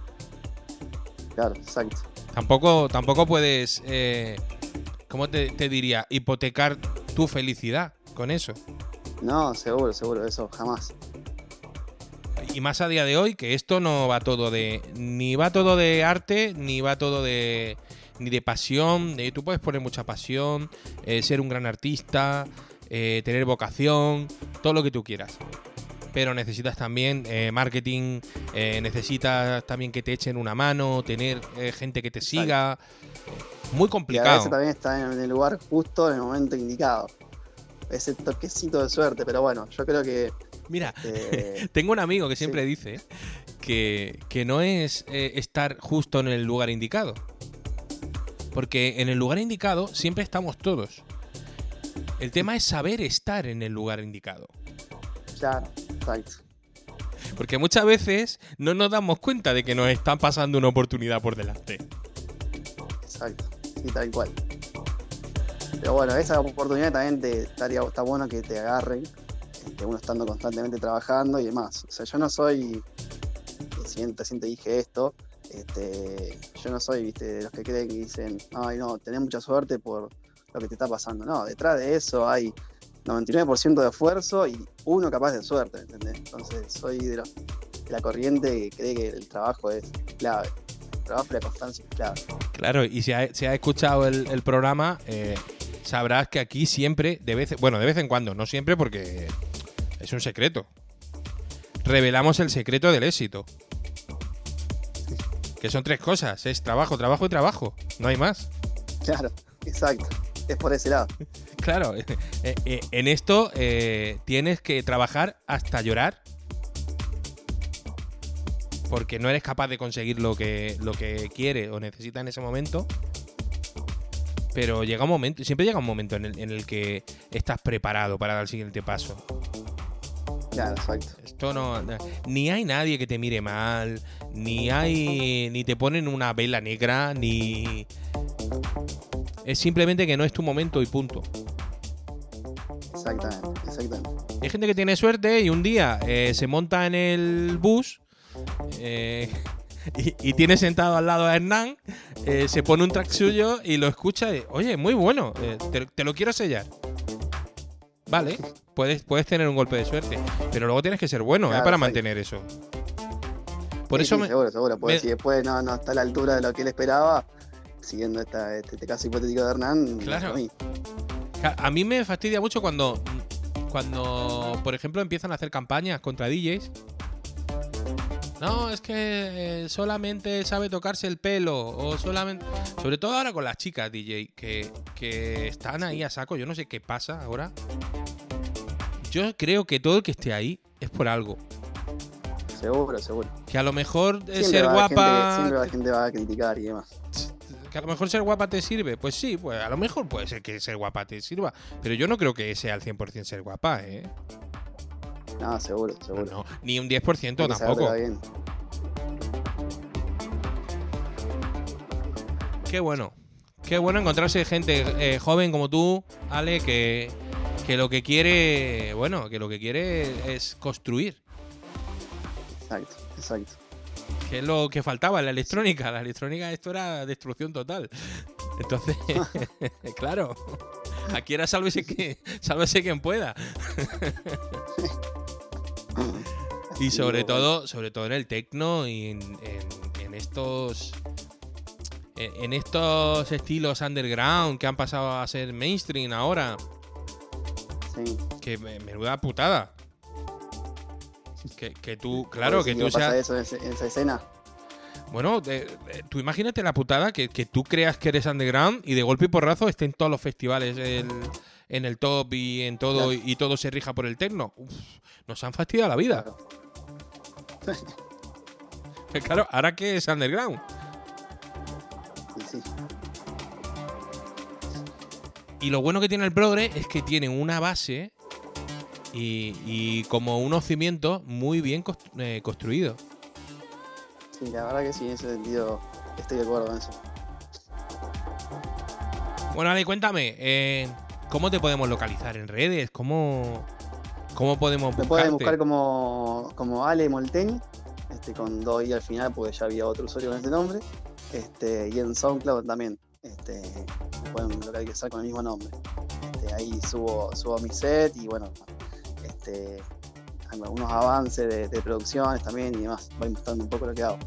Claro, exacto. Tampoco, tampoco puedes, eh, ¿cómo te, te diría? Hipotecar tu felicidad con eso. No, seguro, seguro, eso jamás. Y más a día de hoy, que esto no va todo de. Ni va todo de arte, ni va todo de, ni de pasión. eh, tú puedes poner mucha pasión, eh, ser un gran artista, eh, tener vocación, todo lo que tú quieras. Pero necesitas también eh, marketing, necesitas también que te echen una mano, tener gente que te siga. Muy Y a veces complicado. también está en el lugar justo en el momento indicado. Ese toquecito de suerte, pero bueno, yo creo que Mira, eh, tengo un amigo que siempre dice que, que no es eh, estar justo en el lugar indicado. Porque en el lugar indicado siempre estamos todos. El tema es saber estar en el lugar indicado. ya, exacto. Porque muchas veces no nos damos cuenta de que nos está pasando una oportunidad por delante. Exacto, sí, tal cual. Pero bueno, esa oportunidad también te, estaría, está bueno que te agarren, este, uno estando constantemente trabajando y demás. O sea, yo no soy, recién, recién te dije esto, este, yo no soy viste, de los que creen que dicen, ay no, tenés mucha suerte por lo que te está pasando. No, detrás de eso hay 99% de esfuerzo y uno capaz de suerte, ¿entendés? Entonces soy de, la corriente que cree que el trabajo es clave. Trabajo y la constancia clave. Claro, y si has si has escuchado el, el programa, eh, sabrás que aquí siempre, de vez, bueno, de vez en cuando, no siempre porque es un secreto. Revelamos el secreto del éxito. Que son tres cosas, es trabajo, trabajo y trabajo. No hay más. Claro, exacto. Es por ese lado. Claro, eh, eh, en esto eh, tienes que trabajar hasta llorar. Porque no eres capaz de conseguir lo que, lo que quiere o necesita en ese momento. Pero llega un momento, siempre llega un momento en el, en el que estás preparado para dar el siguiente paso. Claro, exacto. Esto no. no- Ni hay nadie que te mire mal, ni hay. ni te ponen una vela negra, ni. Es simplemente que no es tu momento y punto. Exactamente, exactamente. Hay gente que tiene suerte y un día eh, se monta en el bus eh, y, y tiene sentado al lado a Hernán, eh, se pone un track suyo y lo escucha y, oye, muy bueno, te, te lo quiero sellar. Vale, puedes, puedes tener un golpe de suerte, pero luego tienes que ser bueno eh, para mantener eso. Por Sí, eso sí, me, seguro, seguro. Porque me- si después no, no está a la altura de lo que él esperaba, siguiendo esta, este, este caso hipotético de Hernán, Claro. a mí. Ja, A mí me fastidia mucho cuando, cuando, por ejemplo, empiezan a hacer campañas contra DJs. No, es que eh, solamente sabe tocarse el pelo. O solamente. Sobre todo ahora con las chicas DJ, que, que están ahí a saco. Yo no sé qué pasa ahora. Yo creo que todo el que esté ahí es por algo. Seguro, seguro. Que a lo mejor eh, Siempre ser va guapa. gente- siempre la gente va a criticar y demás. Que a lo mejor ser guapa te sirve. Pues sí, pues a lo mejor puede ser que ser guapa te sirva. Pero yo no creo que sea al 100% ser guapa, ¿eh? No, seguro, seguro. No, ni un 10% Hay que tampoco. bien. Qué bueno. Qué bueno encontrarse gente eh, joven como tú, Ale, que, que lo que quiere, bueno, que lo que quiere es construir. Exacto, exacto. Que es lo que faltaba en la electrónica. La electrónica esto era destrucción total. Entonces, claro. Aquí era sálvese, que, sálvese quien pueda. Y sobre todo, sobre todo en el tecno y en, en- en estos. En estos estilos underground que han pasado a ser mainstream ahora. Sí. Que me- menuda putada. Que, que tú, claro, que tú seas. eso en, ese- en esa escena. Bueno, tú imagínate la putada que, que tú creas que eres underground y de golpe y porrazo esté en todos los festivales el- en el top y en todo Claro. y todo se rija por el tecno. Uf, nos han fastidiado la vida. Claro. Claro, ahora que es underground. Y sí. Y lo bueno que tiene el Progre es que tiene una base y, y como unos cimientos muy bien constru- eh, construidos. Sí, la verdad que sí, en ese sentido estoy de acuerdo con eso. Bueno, Ale, cuéntame, eh, ¿cómo te podemos localizar en redes? ¿Cómo, cómo podemos Me buscarte? pueden buscar como, como Ale Molteni, este, con dos i al final, porque ya había otro usuario con ese nombre. Este, y en SoundCloud también. Este, pueden localizar con el mismo nombre. Este, ahí subo, subo mi set y bueno, este, algunos avances de, de producciones también y demás. Voy mostrando un poco lo que hago.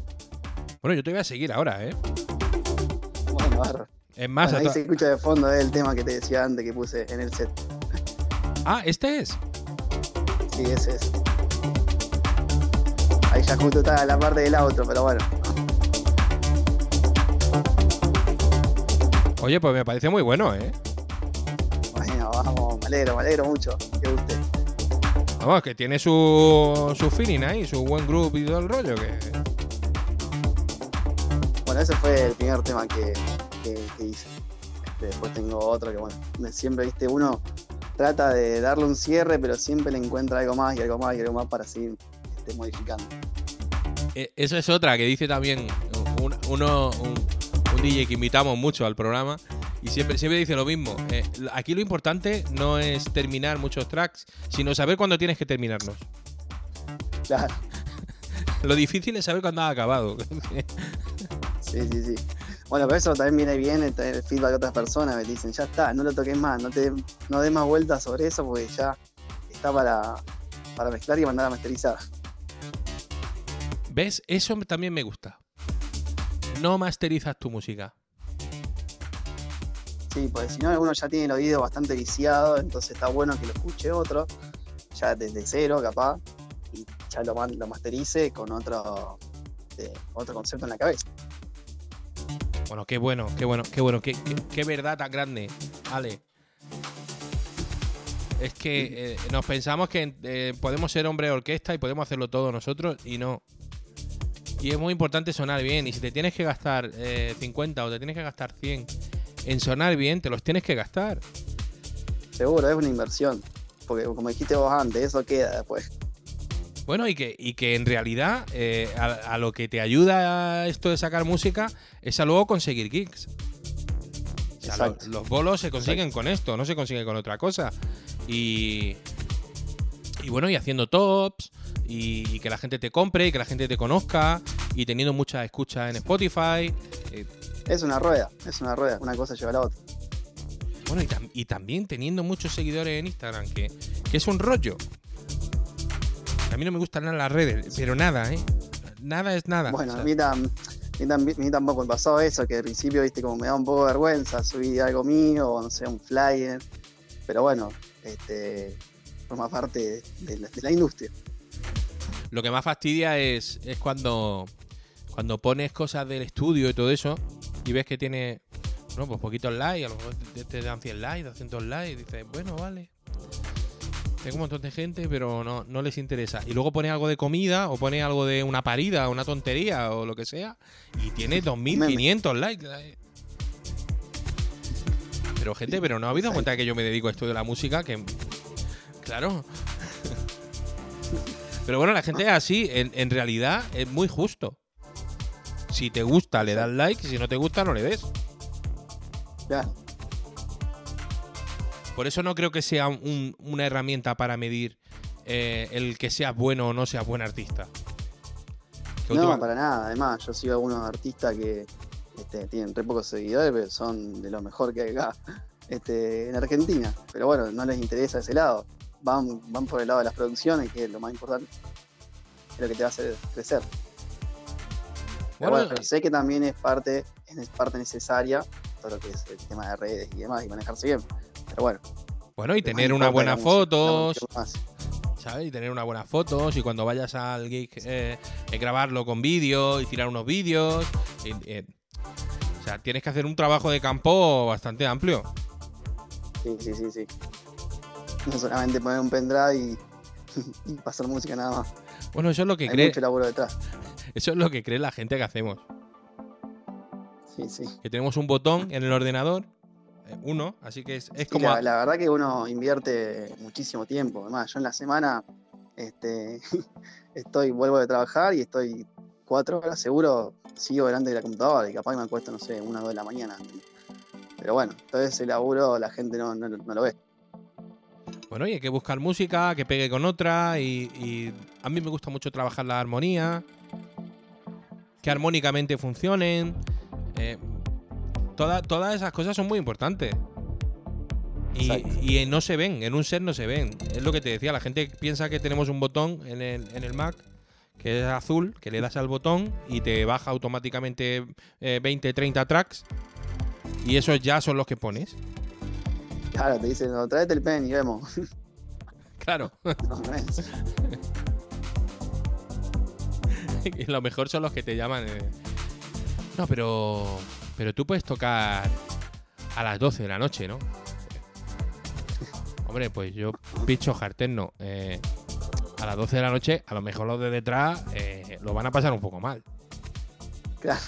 Bueno, yo te voy a seguir ahora, ¿eh? Bueno, bárbaro. Es más, Bueno, ahí se escucha de fondo eh, el tema que te decía antes que puse en el set. Ah, este es. Sí, ese es. Ahí ya justo está la parte del outro, pero bueno. Oye, pues me parece muy bueno, ¿eh? Bueno, vamos, me alegro, me alegro mucho que guste. Vamos, que tiene su, su feeling ahí, su buen grupo y todo el rollo. Que... Bueno, ese fue el primer tema que, que- que hice. Este, después tengo otro que, bueno, siempre, viste, uno trata de darle un cierre, pero siempre le encuentra algo más y algo más y algo más para seguir este, modificando. Eh, Eso es otra que dice también un, uno, un, un DJ que invitamos mucho al programa y siempre, siempre dice lo mismo. Eh, aquí lo importante no es terminar muchos tracks, sino saber cuándo tienes que terminarlos. Claro, Lo difícil es saber cuándo has acabado. sí, sí, sí. Bueno, pero eso también viene bien el el feedback de otras personas, me dicen, ya está, no lo toques más, no te no des más vueltas sobre eso porque ya está para, para mezclar y mandar a masterizar. ¿Ves? Eso también me gusta. No masterizas tu música. Sí, porque si no, uno ya tiene el oído bastante viciado, entonces está bueno que lo escuche otro, ya desde cero, capaz, y ya lo, lo masterice con otro, eh, otro concepto en la cabeza. Bueno, qué bueno, qué bueno, qué bueno, qué, qué- qué verdad tan grande, Ale. Es que eh, nos pensamos que eh, podemos ser hombre de orquesta y podemos hacerlo todo nosotros y no. Y es muy importante sonar bien. Y si te tienes que gastar eh, 50 o te tienes que gastar 100 en sonar bien, te los tienes que gastar. Seguro, es una inversión, porque como dijiste vos antes, eso queda después. Bueno, y que, y que en realidad eh, a, a lo que te ayuda esto de sacar música es a luego conseguir gigs. O sea, los bolos se consiguen con esto, no se consiguen con otra cosa. Y, y bueno, y haciendo tops, y, que la gente te compre, y que la gente te conozca, y teniendo mucha escucha en Spotify. eh, Es una rueda, es una rueda, una cosa lleva a la otra. bueno, y, tam- y también teniendo muchos seguidores en Instagram, que, que es un rollo. A mí no me gustan nada las redes, pero nada, ¿eh? Nada es nada. Bueno, O sea, a mí, tam- a mí tam- a mí tampoco me pasó eso, que al principio, viste, como me da un poco de vergüenza subir algo mío, o no sé, un flyer. Pero bueno, este, forma parte de la, de la industria. Lo que más fastidia es, es cuando, cuando pones cosas del estudio y todo eso y ves que tiene no, pues poquitos likes, a lo mejor te, te dan 100 likes, 200 likes, y dices, bueno, vale. Tengo un montón de gente, pero no, no les interesa. Y luego pones algo de comida o pones algo de una parida, una tontería o lo que sea y tiene 2.500 likes. Pero gente, pero no ha habido cuenta que yo me dedico a esto de la música, que claro. Pero bueno, la gente es así, en, en realidad es muy justo. Si te gusta, le das like, si no te gusta, no le des. Ya, Por eso no creo que sea un- una herramienta para medir eh, el que seas bueno o no seas buen artista. Que no, última- para nada. Además, yo sigo algunos artistas que este, tienen re pocos seguidores, pero son de lo mejor que hay acá este, en Argentina. Pero bueno, no les interesa ese lado. Van, van por el lado de las producciones, que es lo más importante. Es lo que te va a hacer crecer. Pero Bueno, bueno, sé que también es parte, es parte necesaria todo lo que es el tema de redes y demás, y manejarse bien. Pero bueno. bueno, y tener no mucho más. ¿sabes? Y tener unas buenas fotos y cuando vayas al gig eh, eh, grabarlo con vídeo y tirar unos vídeos. eh, o sea, tienes que hacer un trabajo de campo bastante amplio. Sí, sí, sí, sí. No solamente poner un pendrive y, y pasar música nada más. Bueno, eso es lo que Hay cree, mucho laburo detrás. eso es lo que cree la gente que hacemos. Sí, sí. Que tenemos un botón en el ordenador, eh, uno, así que es, es como la, la verdad que uno invierte muchísimo tiempo. Además, yo en la semana este, estoy, vuelvo de trabajar y estoy cuatro horas seguro, sigo delante de la computadora y capaz me acuesto, no sé, una o dos de la mañana. Pero bueno, todo ese laburo la gente no, no, no lo ve. Bueno, y hay que buscar música que pegue con otra. Y, y a mí me gusta mucho trabajar la armonía. Que armónicamente funcionen. eh, toda- todas esas cosas son muy importantes. Y, y no se ven, en un set no se ven. Es lo que te decía, la gente piensa que tenemos un botón en el, en el Mac que es azul, que le das al botón y te baja automáticamente eh, 20, 30 tracks. y esos ya son los que pones. Claro, te dicen, no, tráete el pen y vemos. Claro. No, no es. y lo mejor son los que te llaman. eh, No, pero. Pero tú puedes tocar a las 12 de la noche, ¿no? Hombre, pues yo, bicho jarterno, eh, a las 12 de la noche, a lo mejor los de detrás eh, lo van a pasar un poco mal. Claro.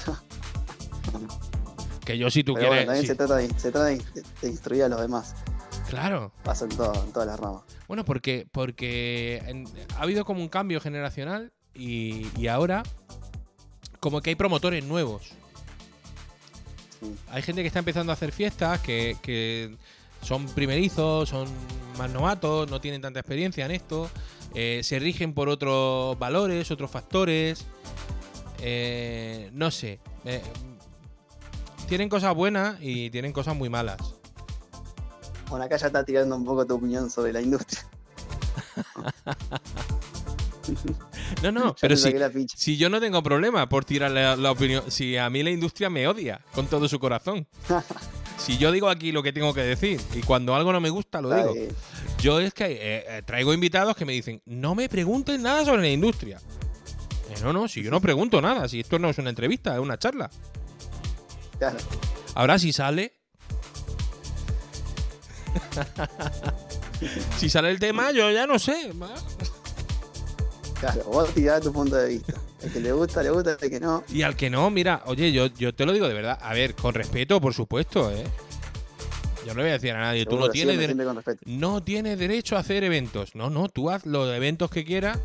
Que yo, si tú Pero bueno, quieres. también si- se trata, de, se trata de, de instruir a los demás. Claro. Pasa en, todo, en todas las ramas. Bueno, porque, porque en- ha habido como un cambio generacional y, y ahora como que hay promotores nuevos. Sí. Hay gente que está empezando a hacer fiestas, que, que son primerizos, son más novatos, no tienen tanta experiencia en esto, eh, se rigen por otros valores, otros factores. eh, no sé. eh, tienen cosas buenas y tienen cosas muy malas. Bueno, acá ya está tirando un poco tu opinión sobre la industria. No, no, pero ficha. Si yo no tengo problema por tirar la, la opinión, si a mí la industria me odia con todo su corazón. Si yo digo aquí lo que tengo que decir y cuando algo no me gusta lo Está digo. bien. Yo es que eh, eh, traigo invitados que me dicen, no me pregunten nada sobre la industria. Eh, no, no, si yo no pregunto nada, si esto no es una entrevista, es una charla. Claro. Ahora si sale... si sale el tema, yo ya no sé. Claro, vos tirás tu punto de vista. El que le gusta, le gusta, el que no. Y al que no, mira, oye, yo, yo te lo digo de verdad. A ver, con respeto, por supuesto, ¿eh? Yo no le voy a decir a nadie, tú no tienes, respeto. no tienes derecho a hacer eventos. No, no, tú haz los eventos que quieras,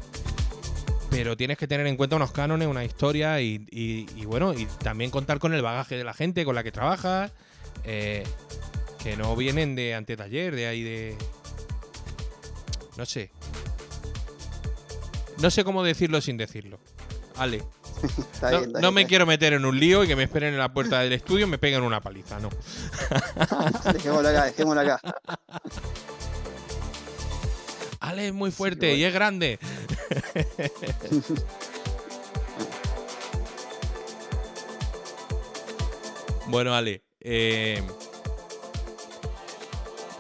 pero tienes que tener en cuenta unos cánones, una historia y, y- y bueno, y también contar con el bagaje de la gente con la que trabajas, eh, que no vienen de antetaller, de ahí de... No sé. No sé cómo decirlo sin decirlo. Ale. Está No, bien, está no bien, me está quiero meter en un lío y que me esperen en la puerta del estudio y me peguen una paliza, no. Dejémoslo acá, dejémoslo acá. Ale es muy fuerte bueno. y es grande. bueno, Ale. eh,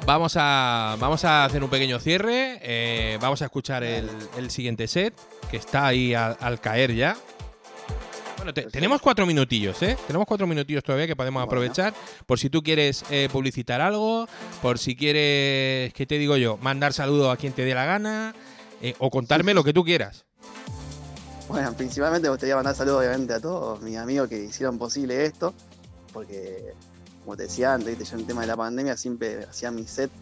vamos, a, vamos a hacer un pequeño cierre. eh, vamos a escuchar el, el siguiente set, que está ahí al, al caer ya. Bueno, te- tenemos cuatro minutillos, ¿eh? Tenemos cuatro minutillos todavía que podemos aprovechar. Por si tú quieres eh, publicitar algo, por si quieres, ¿qué te digo yo? Mandar saludos a quien te dé la gana, eh, o contarme lo que tú quieras. Bueno, principalmente me gustaría mandar saludos obviamente a todos mis amigos que hicieron posible esto, porque como te decía antes, en el tema de la pandemia siempre hacía mi set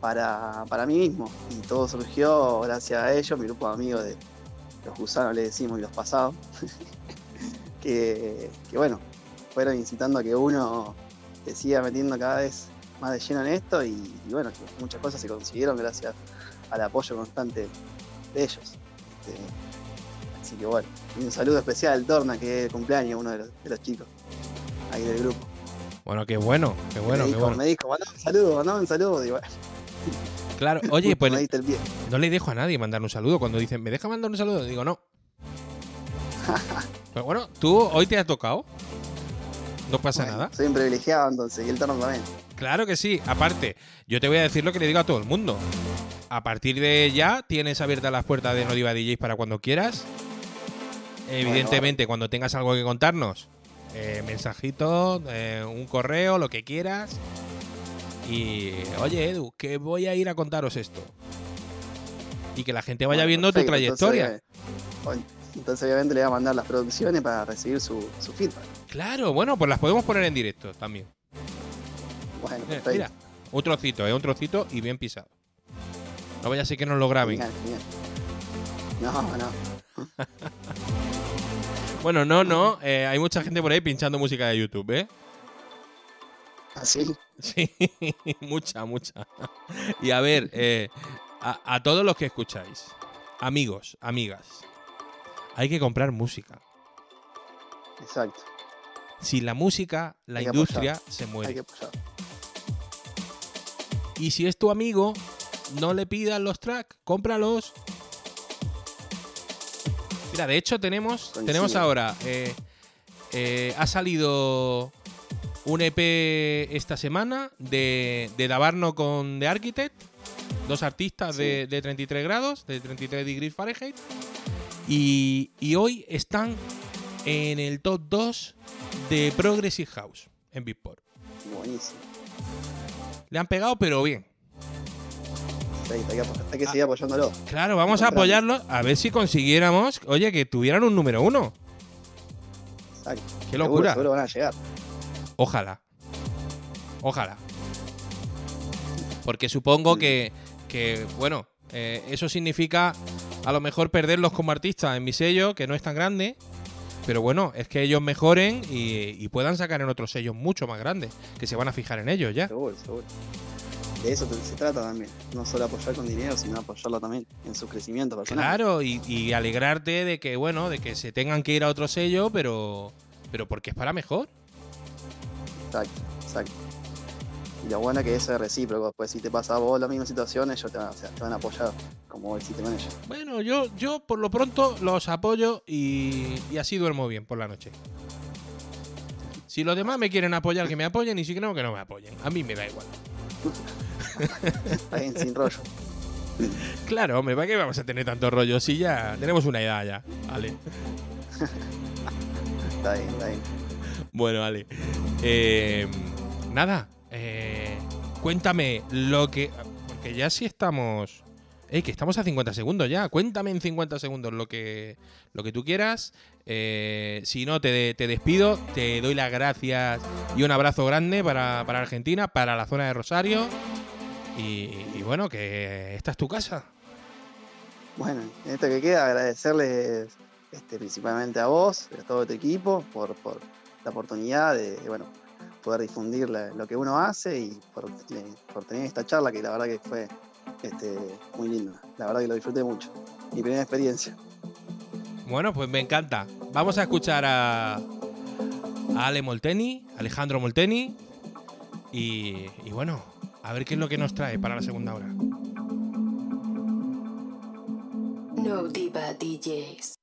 para, para mí mismo y todo surgió gracias a ellos, mi grupo de amigos de los gusanos le decimos y los pasados, que, que bueno, fueron incitando a que uno se siga metiendo cada vez más de lleno en esto y, bueno, muchas cosas se consiguieron gracias al apoyo constante de ellos. Este, Así que bueno, un saludo especial al Torna, que es el cumpleaños, uno de los, de los chicos ahí del grupo. Bueno, qué bueno, qué bueno, me, qué dijo, bueno. me dijo, mandame un saludo, mandame un saludo. Digo, Claro, oye, pues no le dejo a nadie mandar un saludo. Cuando dicen, ¿me deja mandar un saludo? Digo, no. Pero bueno, tú hoy te has tocado. No pasa Bueno, nada. Soy un privilegiado entonces, y el también. Claro que sí. Aparte, yo te voy a decir lo que le digo a todo el mundo. A partir de ya tienes abiertas las puertas de No Diva DJs para cuando quieras. Evidentemente, cuando tengas algo que contarnos, eh, mensajito, eh, un correo, lo que quieras. Y, oye, Edu, que voy a ir a contaros esto. Y que la gente vaya Bueno, viendo tu trayectoria. Entonces, bueno, entonces, obviamente le voy a mandar las producciones para recibir su, su feedback. Claro, bueno, pues las podemos poner en directo también. Bueno, Eh, mira, un trocito, ¿eh? Un trocito y bien pisado. No vaya a ser que nos lo graben. Genial, genial. No, no. Bueno, no, no. eh, hay mucha gente por ahí pinchando música de YouTube, ¿eh? Así. Sí, mucha, mucha. Y a ver, eh, a, a todos los que escucháis, amigos, amigas, hay que comprar música. Exacto. Sin la música, la Hay que industria se Hay muere. que apoyar. Y si es tu amigo, no le pidas los tracks, cómpralos. Mira, de hecho tenemos, tenemos ahora, eh, eh, ha salido un EP esta semana de, de Davarno con The Architect, dos artistas de, de 33 grados, de 33 degrees Fahrenheit. Y, y hoy están en el top 2 de Progressive House en Beatport. Buenísimo. Le han pegado, pero bien. Hay, que, hay que seguir apoyándolo. Claro, vamos a apoyarlo a ver si consiguiéramos, oye, que tuvieran un número uno. Exacto. Qué locura. Seguro van a llegar. Ojalá. Ojalá. Porque supongo que, que, bueno, eh, eso significa a lo mejor perderlos como artistas en mi sello, que no es tan grande. Pero bueno, es que ellos mejoren y, y puedan sacar en otros sellos mucho más grandes, que se van a fijar en ellos ya. Seguro, seguro. De eso se trata también. No solo apoyar con dinero, sino apoyarlo también en su crecimiento personal. Claro, y, y alegrarte de que, bueno, de que se tengan que ir a otro sello, pero, pero porque es para mejor. Exacto, exacto. Y lo bueno es que eso es recíproco. Pues si te pasa a vos la misma situación, ellos te van, o sea, te van a apoyar como hiciste con ellos. Bueno, yo, yo por lo pronto los apoyo y, y así duermo bien por la noche. Si los demás me quieren apoyar, que me apoyen, y si no, que no me apoyen. A mí me da igual. Está bien, sin rollo. Claro, hombre, ¿para qué vamos a tener tanto rollo? Si ya tenemos una edad ya. Vale. Está bien, está bien. Bueno, vale. Eh, nada. eh, cuéntame lo que. Porque ya sí estamos. Ey, que estamos a 50 segundos ya. Cuéntame en 50 segundos lo que, lo que tú quieras. Eh, si no, te, te despido. Te doy las gracias y un abrazo grande para, para Argentina, para la zona de Rosario. Y, y bueno, que esta es tu casa. Bueno, en esto que queda, agradecerles este, principalmente a vos, a todo tu equipo, por, por la oportunidad de, bueno, poder difundir la- lo que uno hace y por, por tener esta charla que la verdad que fue este, muy linda. La verdad que lo disfruté mucho. Mi primera experiencia. Bueno, pues me encanta. Vamos a escuchar a, a Ale Molteni, Alejandro Molteni. Y, y bueno, a ver qué es lo que nos trae para la segunda hora. No Diva DJs.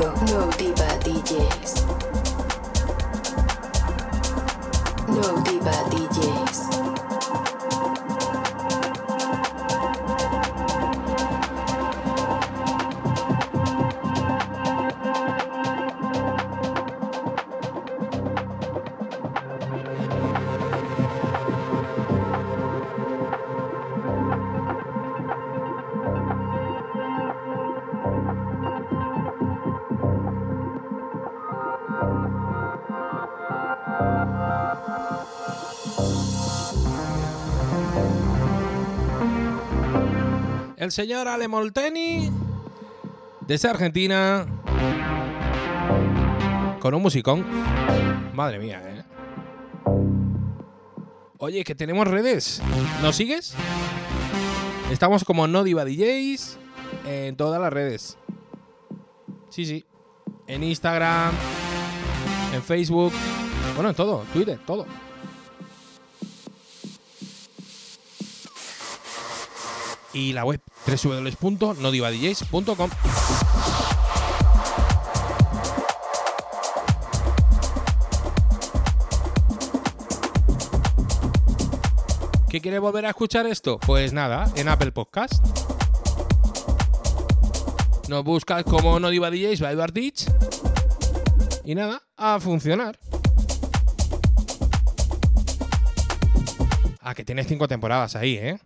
Not your ego. No diva DJs. El señor Ale Molteni, desde Argentina, con un musicón. Madre mía, ¿eh? Oye, que tenemos redes. ¿Nos sigues? Estamos como No Diva DJs en todas las redes. Sí, sí. En Instagram, en Facebook, bueno, en todo, Twitter, todo. Y la web www.nodivadjs.com. ¿Qué quiere volver a escuchar esto? Pues nada, en Apple Podcast. Nos buscas como No Diva DJs Ditch. Y nada, a funcionar. Ah, que tienes cinco temporadas ahí, ¿eh?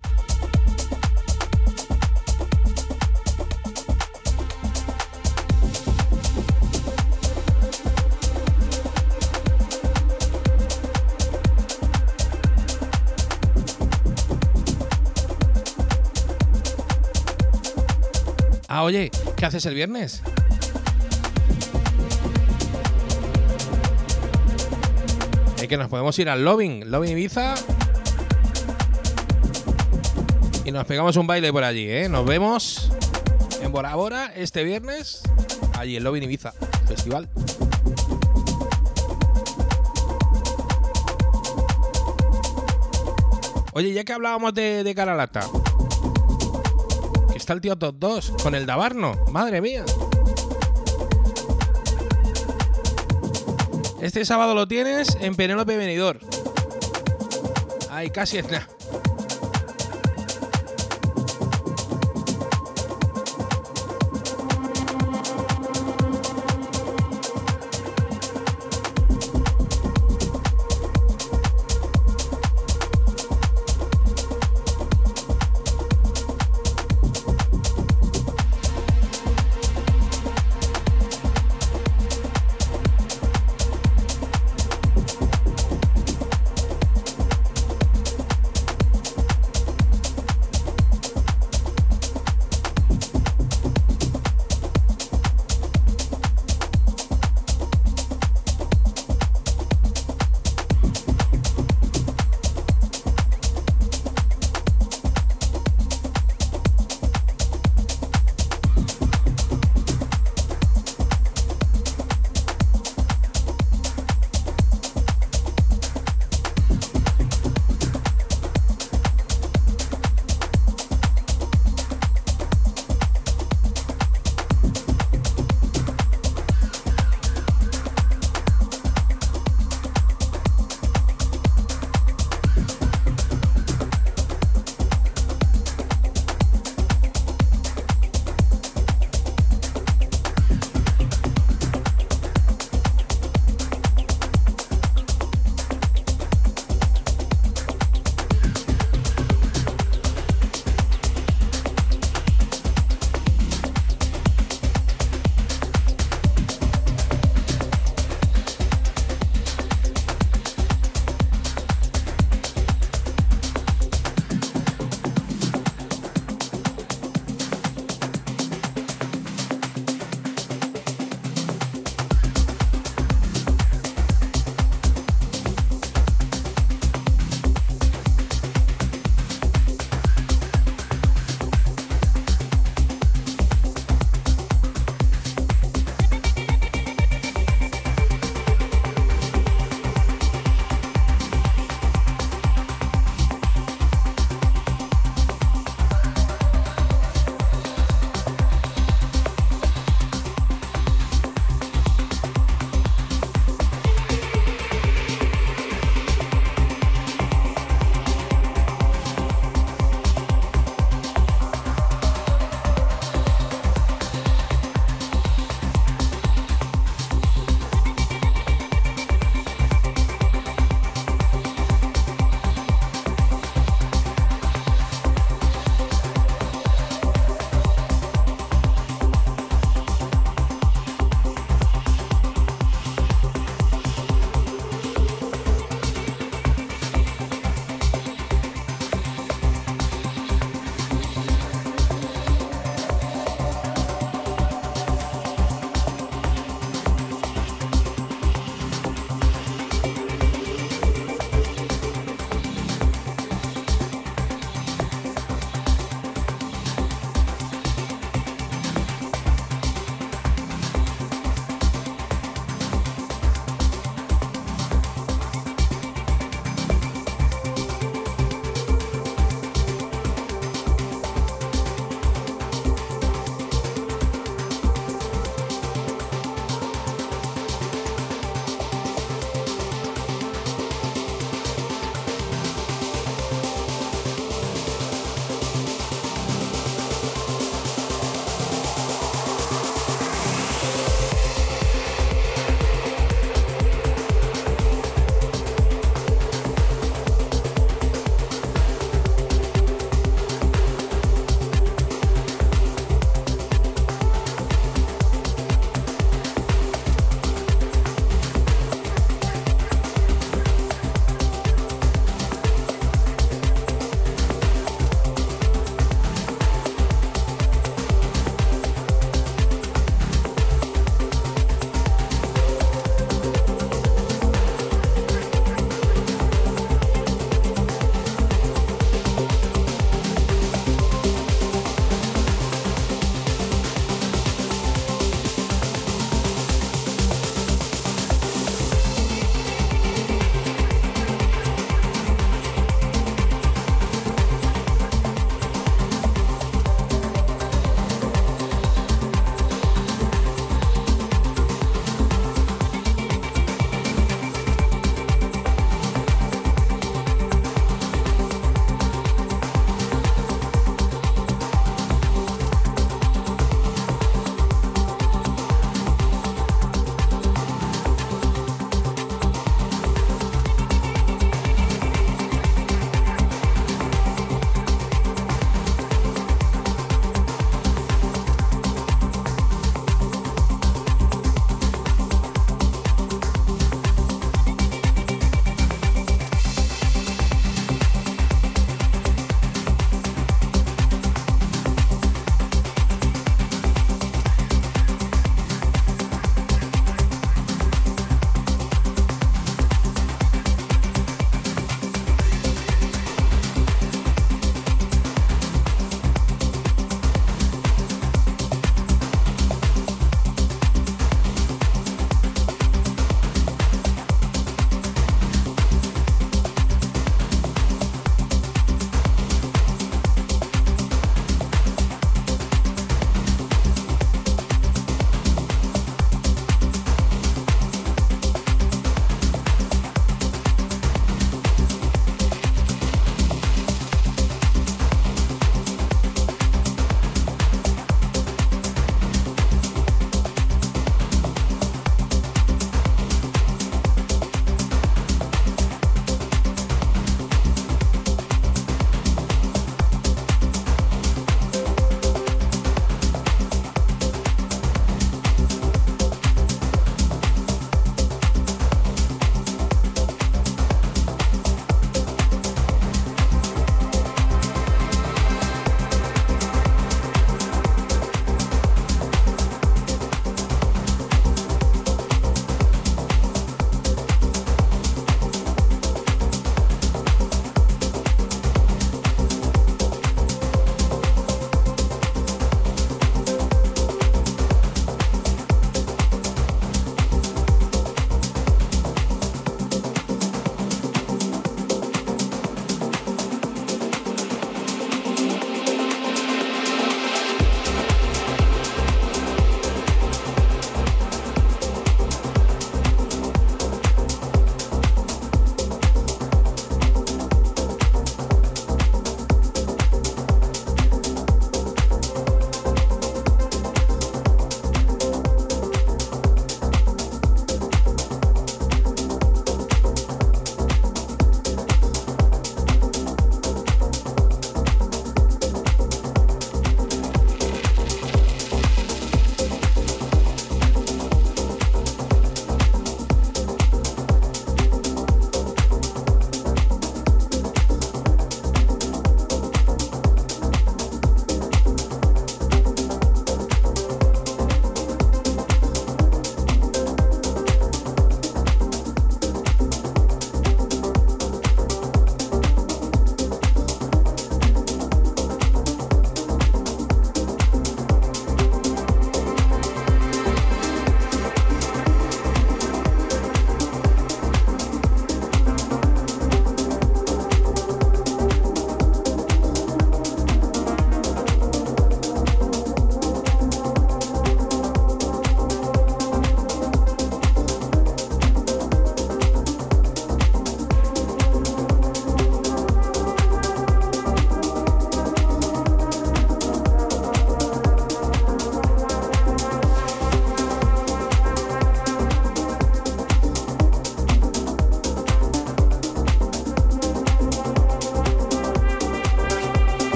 Oye, ¿qué haces el viernes? Eh, que nos podemos ir al Loving, Loving Ibiza. Y nos pegamos un baile por allí, ¿eh? Nos vemos en Bora Bora este viernes, allí en Loving Ibiza, festival. Oye, ya que hablábamos de, de que está el tío Top 2 con el Dabarno, madre mía. Este sábado lo tienes en Penélope Venidor. Ay, casi es.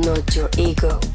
Not your ego.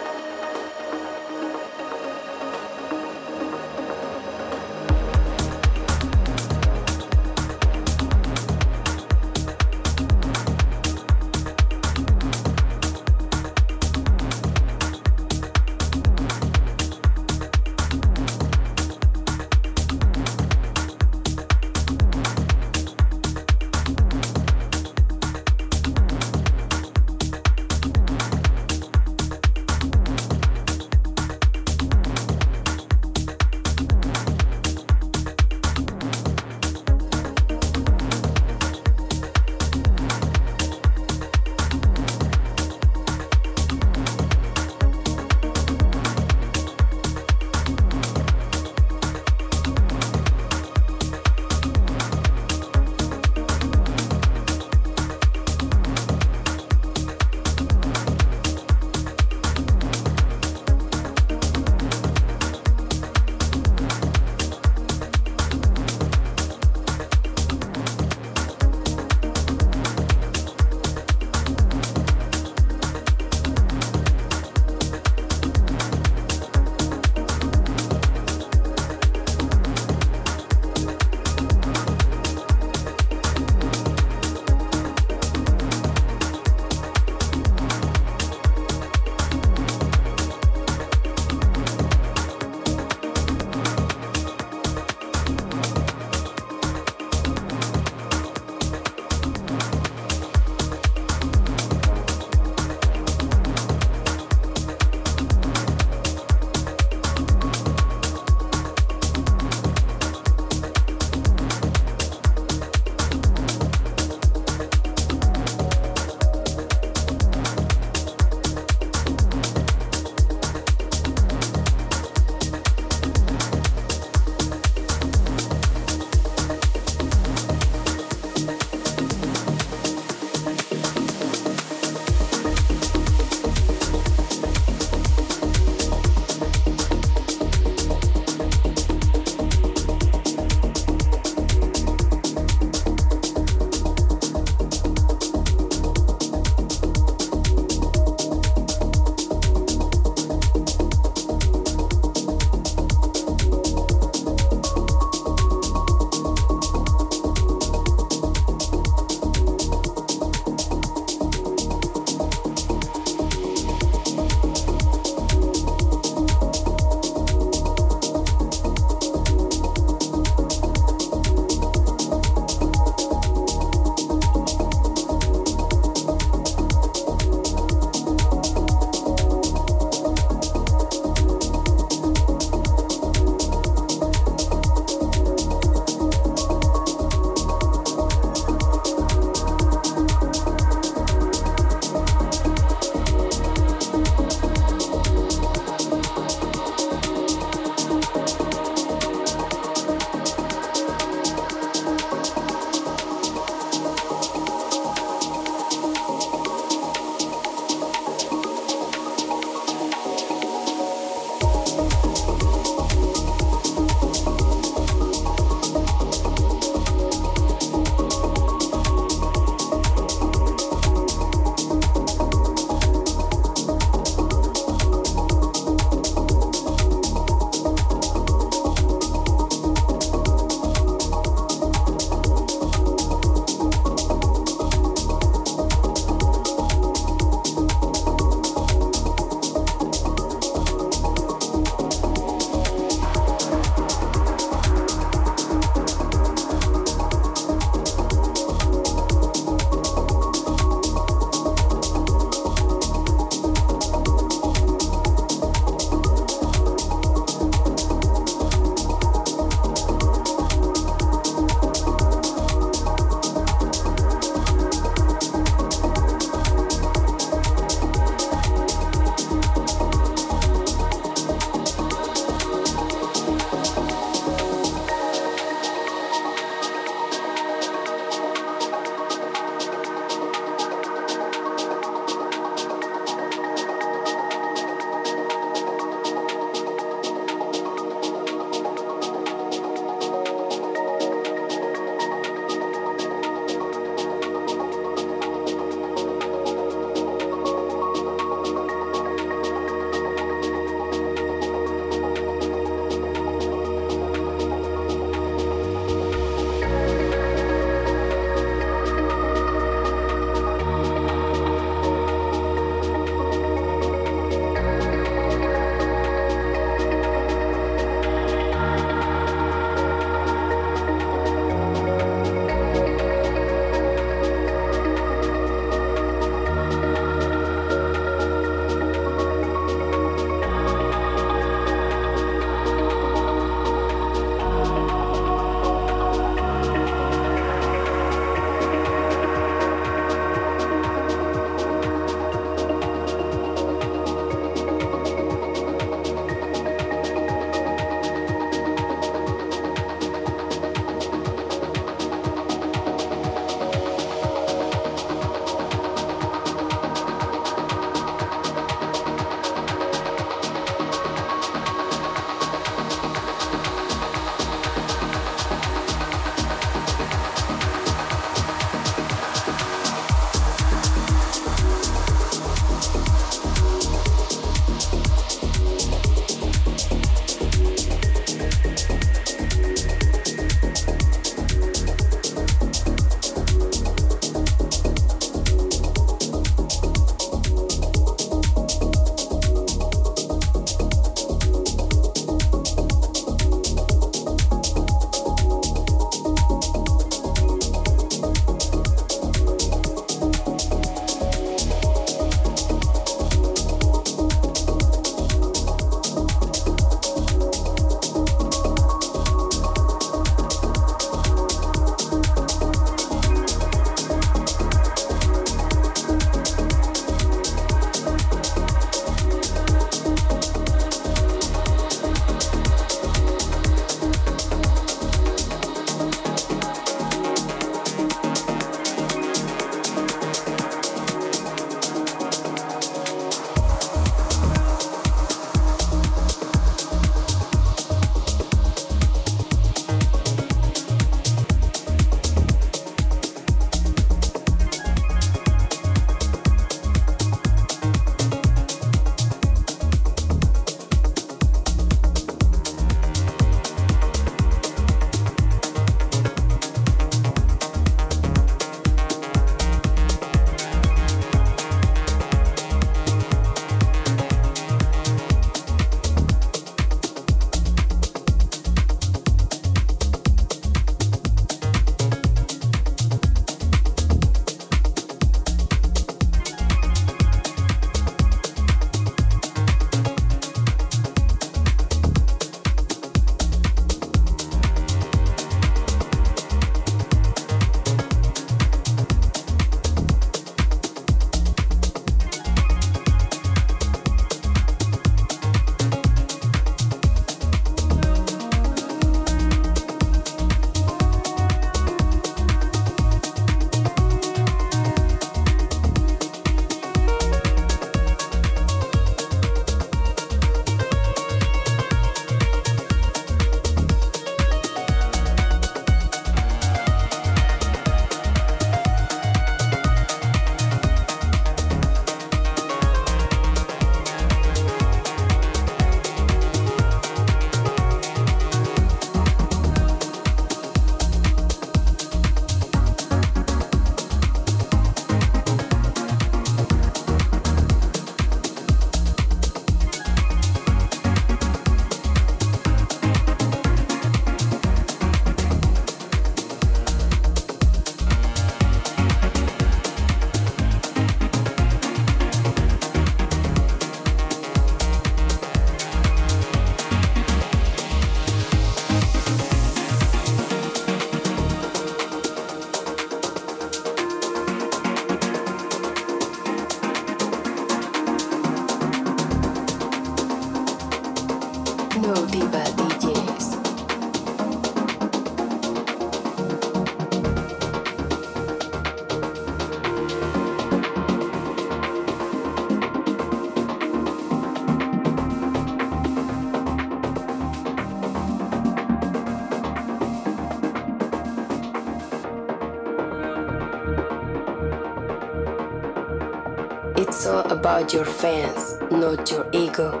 All about your fans, not your ego.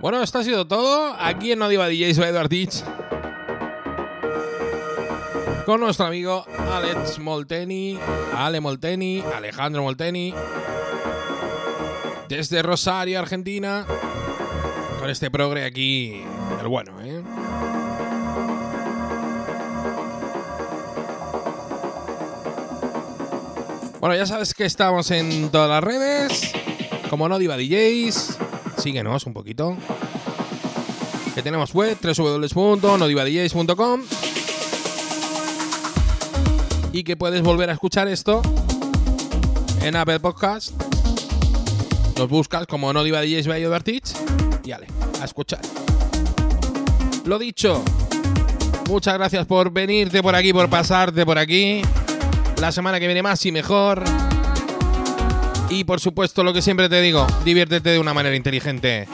Bueno, esto ha sido todo. Aquí en No Diva DJ soy Eduard Ditch. Con nuestro amigo Alex Molteni, Ale Molteni, Alejandro Molteni. Desde Rosario, Argentina. Con este progre aquí, el bueno, Bueno, ya sabes que estamos en todas las redes. Como no Diva DJs. Síguenos un poquito. Que tenemos web www.nodivadjs.com y que puedes volver a escuchar esto en Apple Podcast. Nos buscas como No Diva DJs by Overteach y ale, a escuchar. Lo dicho, muchas gracias por venirte por aquí, por pasarte por aquí. La semana que viene más y mejor. Y por supuesto, lo que siempre te digo, diviértete de una manera inteligente.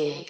No Diva DJs.